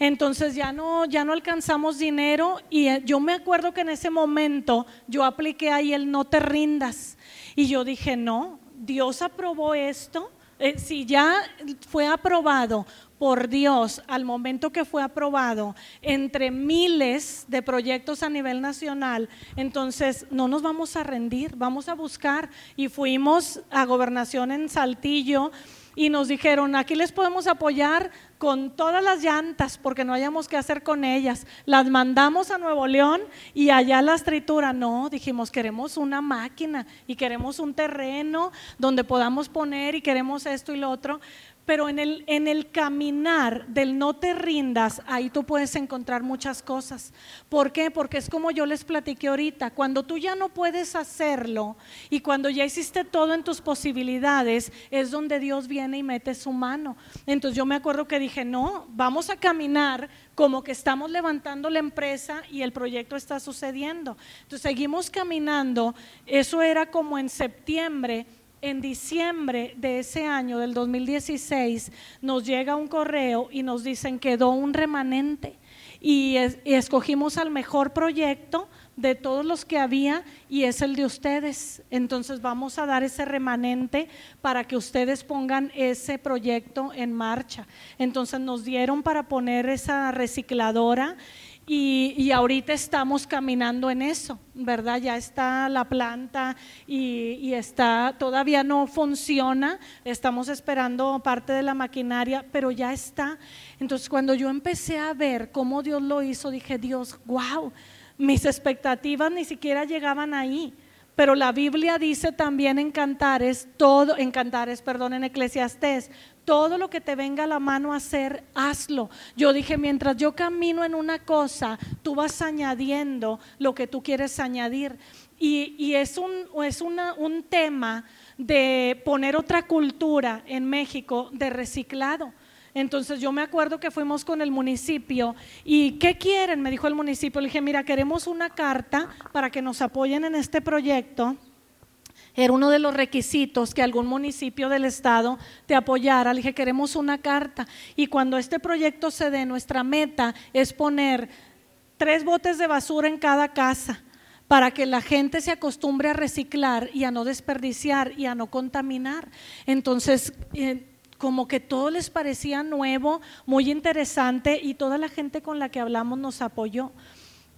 Entonces ya no, ya no alcanzamos dinero y eh, yo me acuerdo que en ese momento yo apliqué ahí el no te rindas y yo dije, no, Dios aprobó esto. Eh, si ya fue aprobado por Dios al momento que fue aprobado entre miles de proyectos a nivel nacional, entonces no nos vamos a rendir, vamos a buscar. Y fuimos a gobernación en Saltillo y nos dijeron, aquí les podemos apoyar con todas las llantas porque no hayamos que hacer con ellas. Las mandamos a Nuevo León y allá las tritura. No, dijimos, queremos una máquina y queremos un terreno donde podamos poner y queremos esto y lo otro pero en el, en el caminar del no te rindas, ahí tú puedes encontrar muchas cosas. ¿Por qué? Porque es como yo les platiqué ahorita, cuando tú ya no puedes hacerlo y cuando ya hiciste todo en tus posibilidades, es donde Dios viene y mete su mano. Entonces yo me acuerdo que dije, no, vamos a caminar como que estamos levantando la empresa y el proyecto está sucediendo. Entonces seguimos caminando, eso era como en septiembre en diciembre de ese año, del 2016, nos llega un correo y nos dicen quedó un remanente y, escogimos al mejor proyecto de todos los que había y es el de ustedes. Entonces vamos a dar ese remanente para que ustedes pongan ese proyecto en marcha. Entonces nos dieron para poner esa recicladora y, ahorita estamos caminando en eso, ¿verdad? Ya está la planta y, está, todavía no funciona, estamos esperando parte de la maquinaria, pero ya está. Entonces cuando yo empecé a ver cómo Dios lo hizo, dije, Dios, wow, Mis expectativas ni siquiera llegaban ahí. Pero la Biblia dice también en Cantares, todo, en Cantares, perdón, en Eclesiastés, todo lo que te venga a la mano hacer, hazlo. Yo dije, mientras yo camino en una cosa, tú vas añadiendo lo que tú quieres añadir. Y, es, un, es un tema de poner otra cultura en México de reciclado. Entonces yo me acuerdo que fuimos con el municipio y ¿qué quieren? Me dijo el municipio. Le dije, mira, queremos una carta para que nos apoyen en este proyecto. Era uno de los requisitos que algún municipio del estado te apoyara. Le dije, queremos una carta. Y cuando este proyecto se dé, nuestra meta es poner tres botes de basura en cada casa para que la gente se acostumbre a reciclar y a no desperdiciar y a no contaminar. Entonces, eh, como que todo les parecía nuevo, muy interesante y toda la gente con la que hablamos nos apoyó.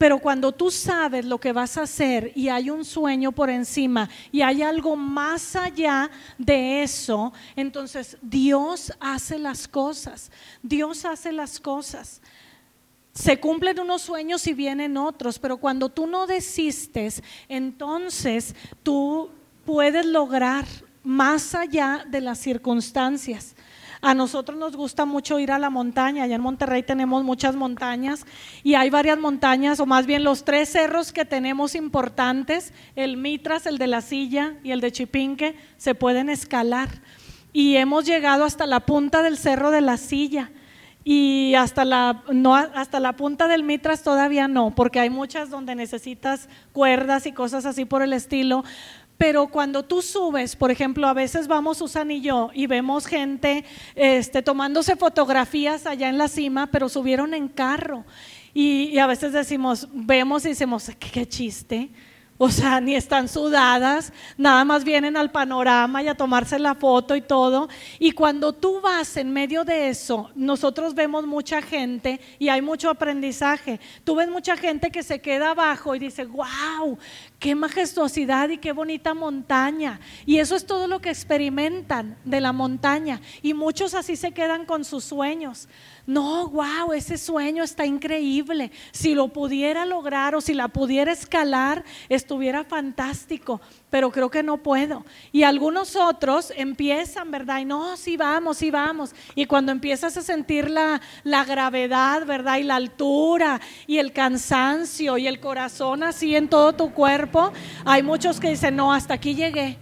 Pero cuando tú sabes lo que vas a hacer y hay un sueño por encima y hay algo más allá de eso, entonces Dios hace las cosas. Dios hace las cosas. Se cumplen unos sueños y vienen otros, pero cuando tú no desistes, entonces tú puedes lograr más allá de las circunstancias. A nosotros nos gusta mucho ir a la montaña. Allá en Monterrey tenemos muchas montañas y hay varias montañas, o más bien los tres cerros que tenemos importantes, el Mitras, el de la Silla y el de Chipinque, se pueden escalar. Y hemos llegado hasta la punta del cerro de la Silla y hasta la, no, hasta la punta del Mitras todavía no, porque hay muchas donde necesitas cuerdas y cosas así por el estilo, pero cuando tú subes, por ejemplo, a veces vamos Susan y yo y vemos gente este, tomándose fotografías allá en la cima, pero subieron en carro. Y, a veces decimos, vemos y decimos, qué chiste o sea, ni están sudadas, nada más vienen al panorama y a tomarse la foto y todo. Y cuando tú vas en medio de eso, nosotros vemos mucha gente y hay mucho aprendizaje. Tú ves mucha gente que se queda abajo y dice, wow, qué majestuosidad y qué bonita montaña. Y eso es todo lo que experimentan de la montaña. Y muchos así se quedan con sus sueños. No, wow, ese sueño está increíble. Si lo pudiera lograr o si la pudiera escalar, estuviera fantástico, pero creo que no puedo. Y algunos otros empiezan, ¿verdad? Y no, sí vamos, sí vamos. Y cuando empiezas a sentir la, la gravedad, ¿verdad? Y la altura y el cansancio y el corazón así en todo tu cuerpo, hay muchos que dicen, no, hasta aquí llegué,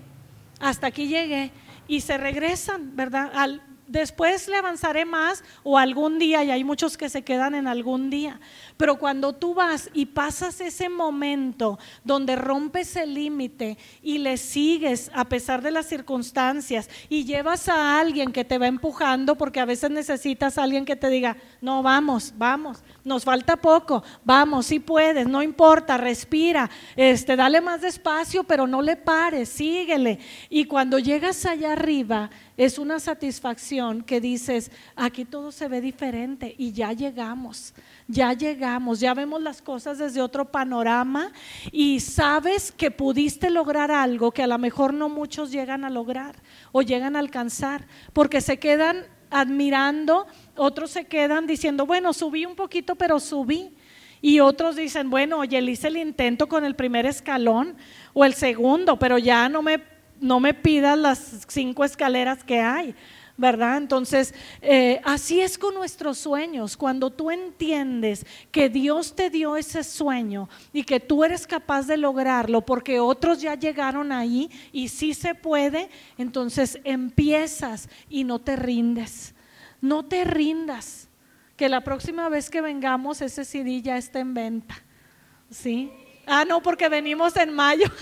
hasta aquí llegué. Y se regresan, ¿verdad? Al, después le avanzaré más o algún día, y hay muchos que se quedan en algún día. Pero cuando tú vas y pasas ese momento donde rompes el límite y le sigues a pesar de las circunstancias y llevas a alguien que te va empujando, porque a veces necesitas a alguien que te diga, no, vamos, vamos, nos falta poco, vamos, si puedes, no importa, respira, este, dale más despacio, pero no le pares, síguele. Y cuando llegas allá arriba, es una satisfacción que dices, aquí todo se ve diferente y ya llegamos ya llegamos, ya vemos las cosas desde otro panorama y sabes que pudiste lograr algo que a lo mejor no muchos llegan a lograr o llegan a alcanzar, porque se quedan admirando, otros se quedan diciendo, bueno, subí un poquito, pero subí. Y otros dicen, bueno, oye, hice el intento con el primer escalón o el segundo, pero ya no me, no me pidas las cinco escaleras que hay. ¿verdad? Entonces, eh, así es con nuestros sueños. Cuando tú entiendes que Dios te dio ese sueño y que tú eres capaz de lograrlo porque otros ya llegaron ahí y sí se puede, entonces empiezas y no te rindes. No te rindas. Que la próxima vez que vengamos ese CD ya está en venta. ¿Sí? Ah, no, porque venimos en mayo.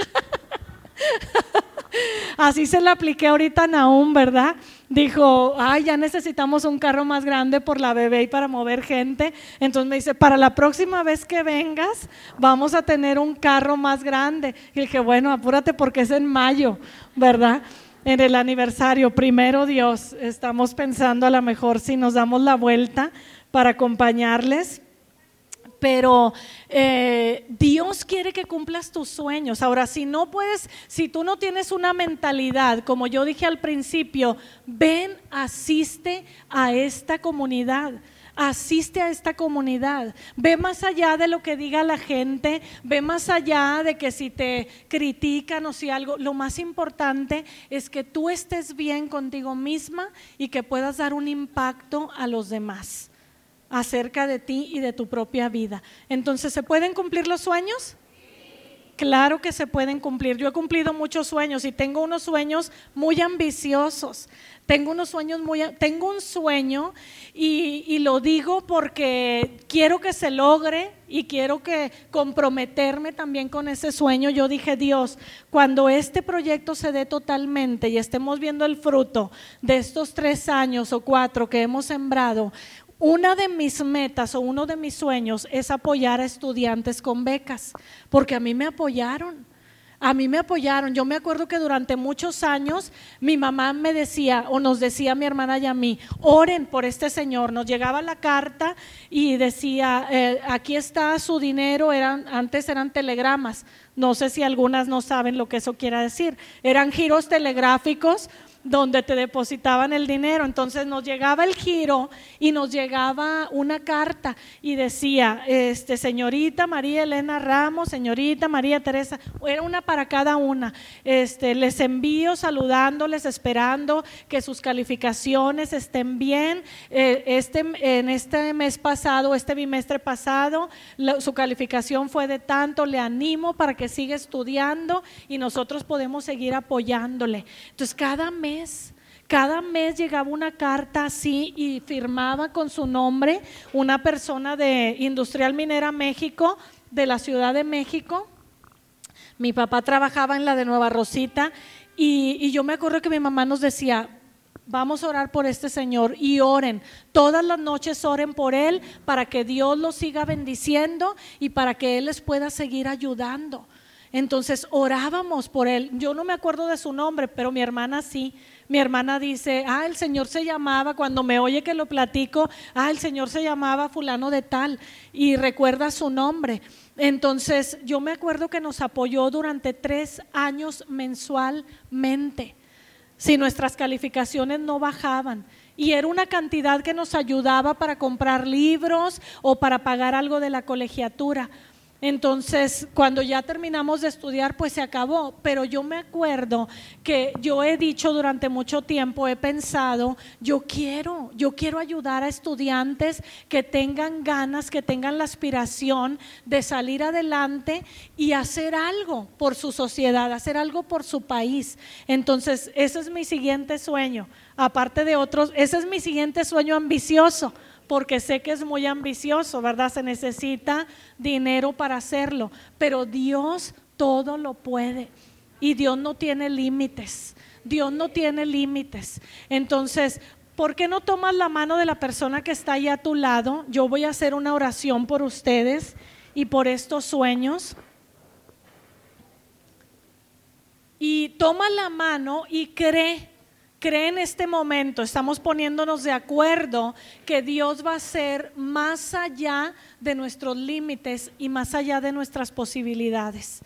Así se le apliqué ahorita a ¿verdad? Dijo, ay, ya necesitamos un carro más grande por la bebé y para mover gente. Entonces me dice, para la próxima vez que vengas, vamos a tener un carro más grande. Y dije, bueno, apúrate porque es en mayo, ¿verdad? En el aniversario, primero Dios, estamos pensando a lo mejor si nos damos la vuelta para acompañarles pero eh, Dios quiere que cumplas tus sueños. Ahora, si no puedes, si tú no tienes una mentalidad, como yo dije al principio, ven, asiste a esta comunidad. Asiste a esta comunidad. Ve más allá de lo que diga la gente, ve más allá de que si te critican o si algo, lo más importante es que tú estés bien contigo misma y que puedas dar un impacto a los demás acerca de ti y de tu propia vida. Entonces, ¿se pueden cumplir los sueños? Claro que se pueden cumplir. Yo he cumplido muchos sueños y tengo unos sueños muy ambiciosos. Tengo unos sueños muy, tengo un sueño y, y, lo digo porque quiero que se logre y quiero que comprometerme también con ese sueño. Yo dije, Dios, cuando este proyecto se dé totalmente y estemos viendo el fruto de estos tres años o cuatro que hemos sembrado, una de mis metas o uno de mis sueños es apoyar a estudiantes con becas, porque a mí me apoyaron. A mí me apoyaron. Yo me acuerdo que durante muchos años mi mamá me decía o nos decía mi hermana y a mí, oren por este señor. Nos llegaba la carta y decía, eh, aquí está su dinero. Eran, antes eran telegramas. No sé si algunas no saben lo que eso quiere decir. Eran giros telegráficos donde te depositaban el dinero. Entonces nos llegaba el giro y nos llegaba una carta y decía, este, señorita María Elena Ramos, señorita María Teresa, era una para cada una. Este, les envío saludándoles, esperando que sus calificaciones estén bien. Eh, este, en este mes pasado, este bimestre pasado, su calificación fue de tanto, le animo para que siga estudiando y nosotros podemos seguir apoyándole. Entonces cada mes cada mes llegaba una carta así y firmaba con su nombre una persona de Industrial Minera México, de la Ciudad de México. Mi papá trabajaba en la de Nueva Rosita y, yo me acuerdo que mi mamá nos decía, vamos a orar por este Señor y oren. Todas las noches oren por Él para que Dios los siga bendiciendo y para que Él les pueda seguir ayudando. Entonces orábamos por él. Yo no me acuerdo de su nombre, pero mi hermana sí. Mi hermana dice, ah, el Señor se llamaba, cuando me oye que lo platico, ah, el Señor se llamaba fulano de tal y recuerda su nombre. Entonces yo me acuerdo que nos apoyó durante tres años mensualmente, si nuestras calificaciones no bajaban. Y era una cantidad que nos ayudaba para comprar libros o para pagar algo de la colegiatura. Entonces, cuando ya terminamos de estudiar, pues se acabó. Pero yo me acuerdo que yo he dicho durante mucho tiempo, he pensado, yo quiero, yo quiero ayudar a estudiantes que tengan ganas, que tengan la aspiración de salir adelante y hacer algo por su sociedad, hacer algo por su país. Entonces, ese es mi siguiente sueño. Aparte de otros, ese es mi siguiente sueño ambicioso porque sé que es muy ambicioso, ¿verdad? Se necesita dinero para hacerlo, pero Dios todo lo puede y Dios no tiene límites. Dios no tiene límites. Entonces, ¿por qué no tomas la mano de la persona que está ahí a tu lado? Yo voy a hacer una oración por ustedes y por estos sueños. Y toma la mano y cree cree en este momento, estamos poniéndonos de acuerdo que Dios va a ser más allá de nuestros límites y más allá de nuestras posibilidades.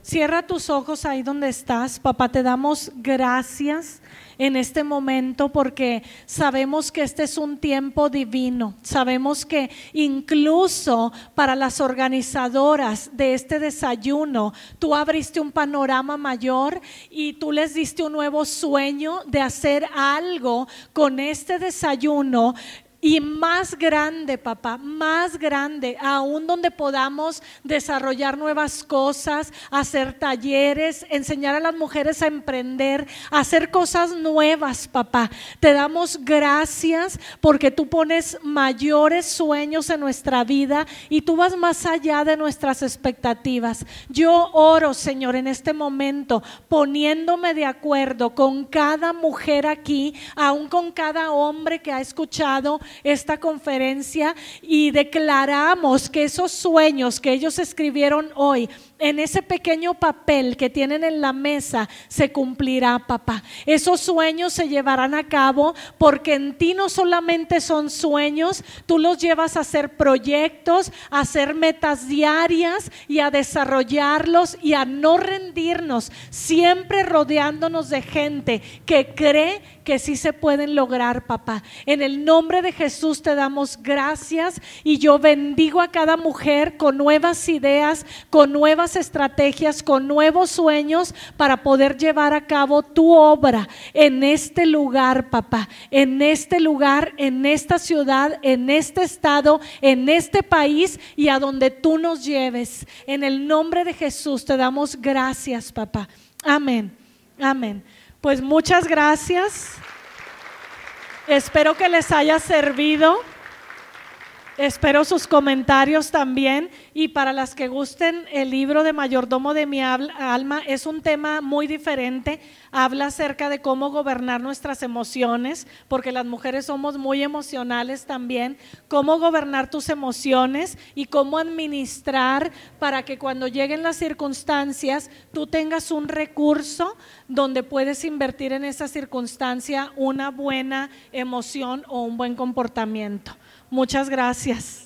Cierra tus ojos ahí donde estás. Papá, te damos gracias en este momento porque sabemos que este es un tiempo divino. Sabemos que incluso para las organizadoras de este desayuno, tú abriste un panorama mayor y tú les diste un nuevo sueño de hacer algo con este desayuno y más grande, papá, más grande, aún donde podamos desarrollar nuevas cosas, hacer talleres, enseñar a las mujeres a emprender, hacer cosas nuevas, papá. Te damos gracias porque tú pones mayores sueños en nuestra vida y tú vas más allá de nuestras expectativas. Yo oro, Señor, en este momento, poniéndome de acuerdo con cada mujer aquí, aún con cada hombre que ha escuchado esta conferencia y declaramos que esos sueños que ellos escribieron hoy en ese pequeño papel que tienen en la mesa se cumplirá, papá. Esos sueños se llevarán a cabo porque en ti no solamente son sueños, tú los llevas a hacer proyectos, a hacer metas diarias y a desarrollarlos y a no rendirnos, siempre rodeándonos de gente que cree que sí se pueden lograr, papá. En el nombre de Jesús te damos gracias y yo bendigo a cada mujer con nuevas ideas, con estrategias, con nuevos sueños para poder llevar a cabo tu obra en este lugar, papá, en este lugar, en esta ciudad, en este estado, en este país y a donde tú nos lleves. En el nombre de Jesús te damos gracias, papá. Amén. Amén. Pues muchas gracias. Espero que les haya servido. Espero sus comentarios también. Y para las que gusten, el libro de Mayordomo de mi alma es un tema muy diferente. Habla acerca de cómo gobernar nuestras emociones, porque las mujeres somos muy emocionales también. Cómo gobernar tus emociones y cómo administrar para que cuando lleguen las circunstancias tú tengas un recurso donde puedes invertir en esa circunstancia una buena emoción o un buen comportamiento. Muchas gracias.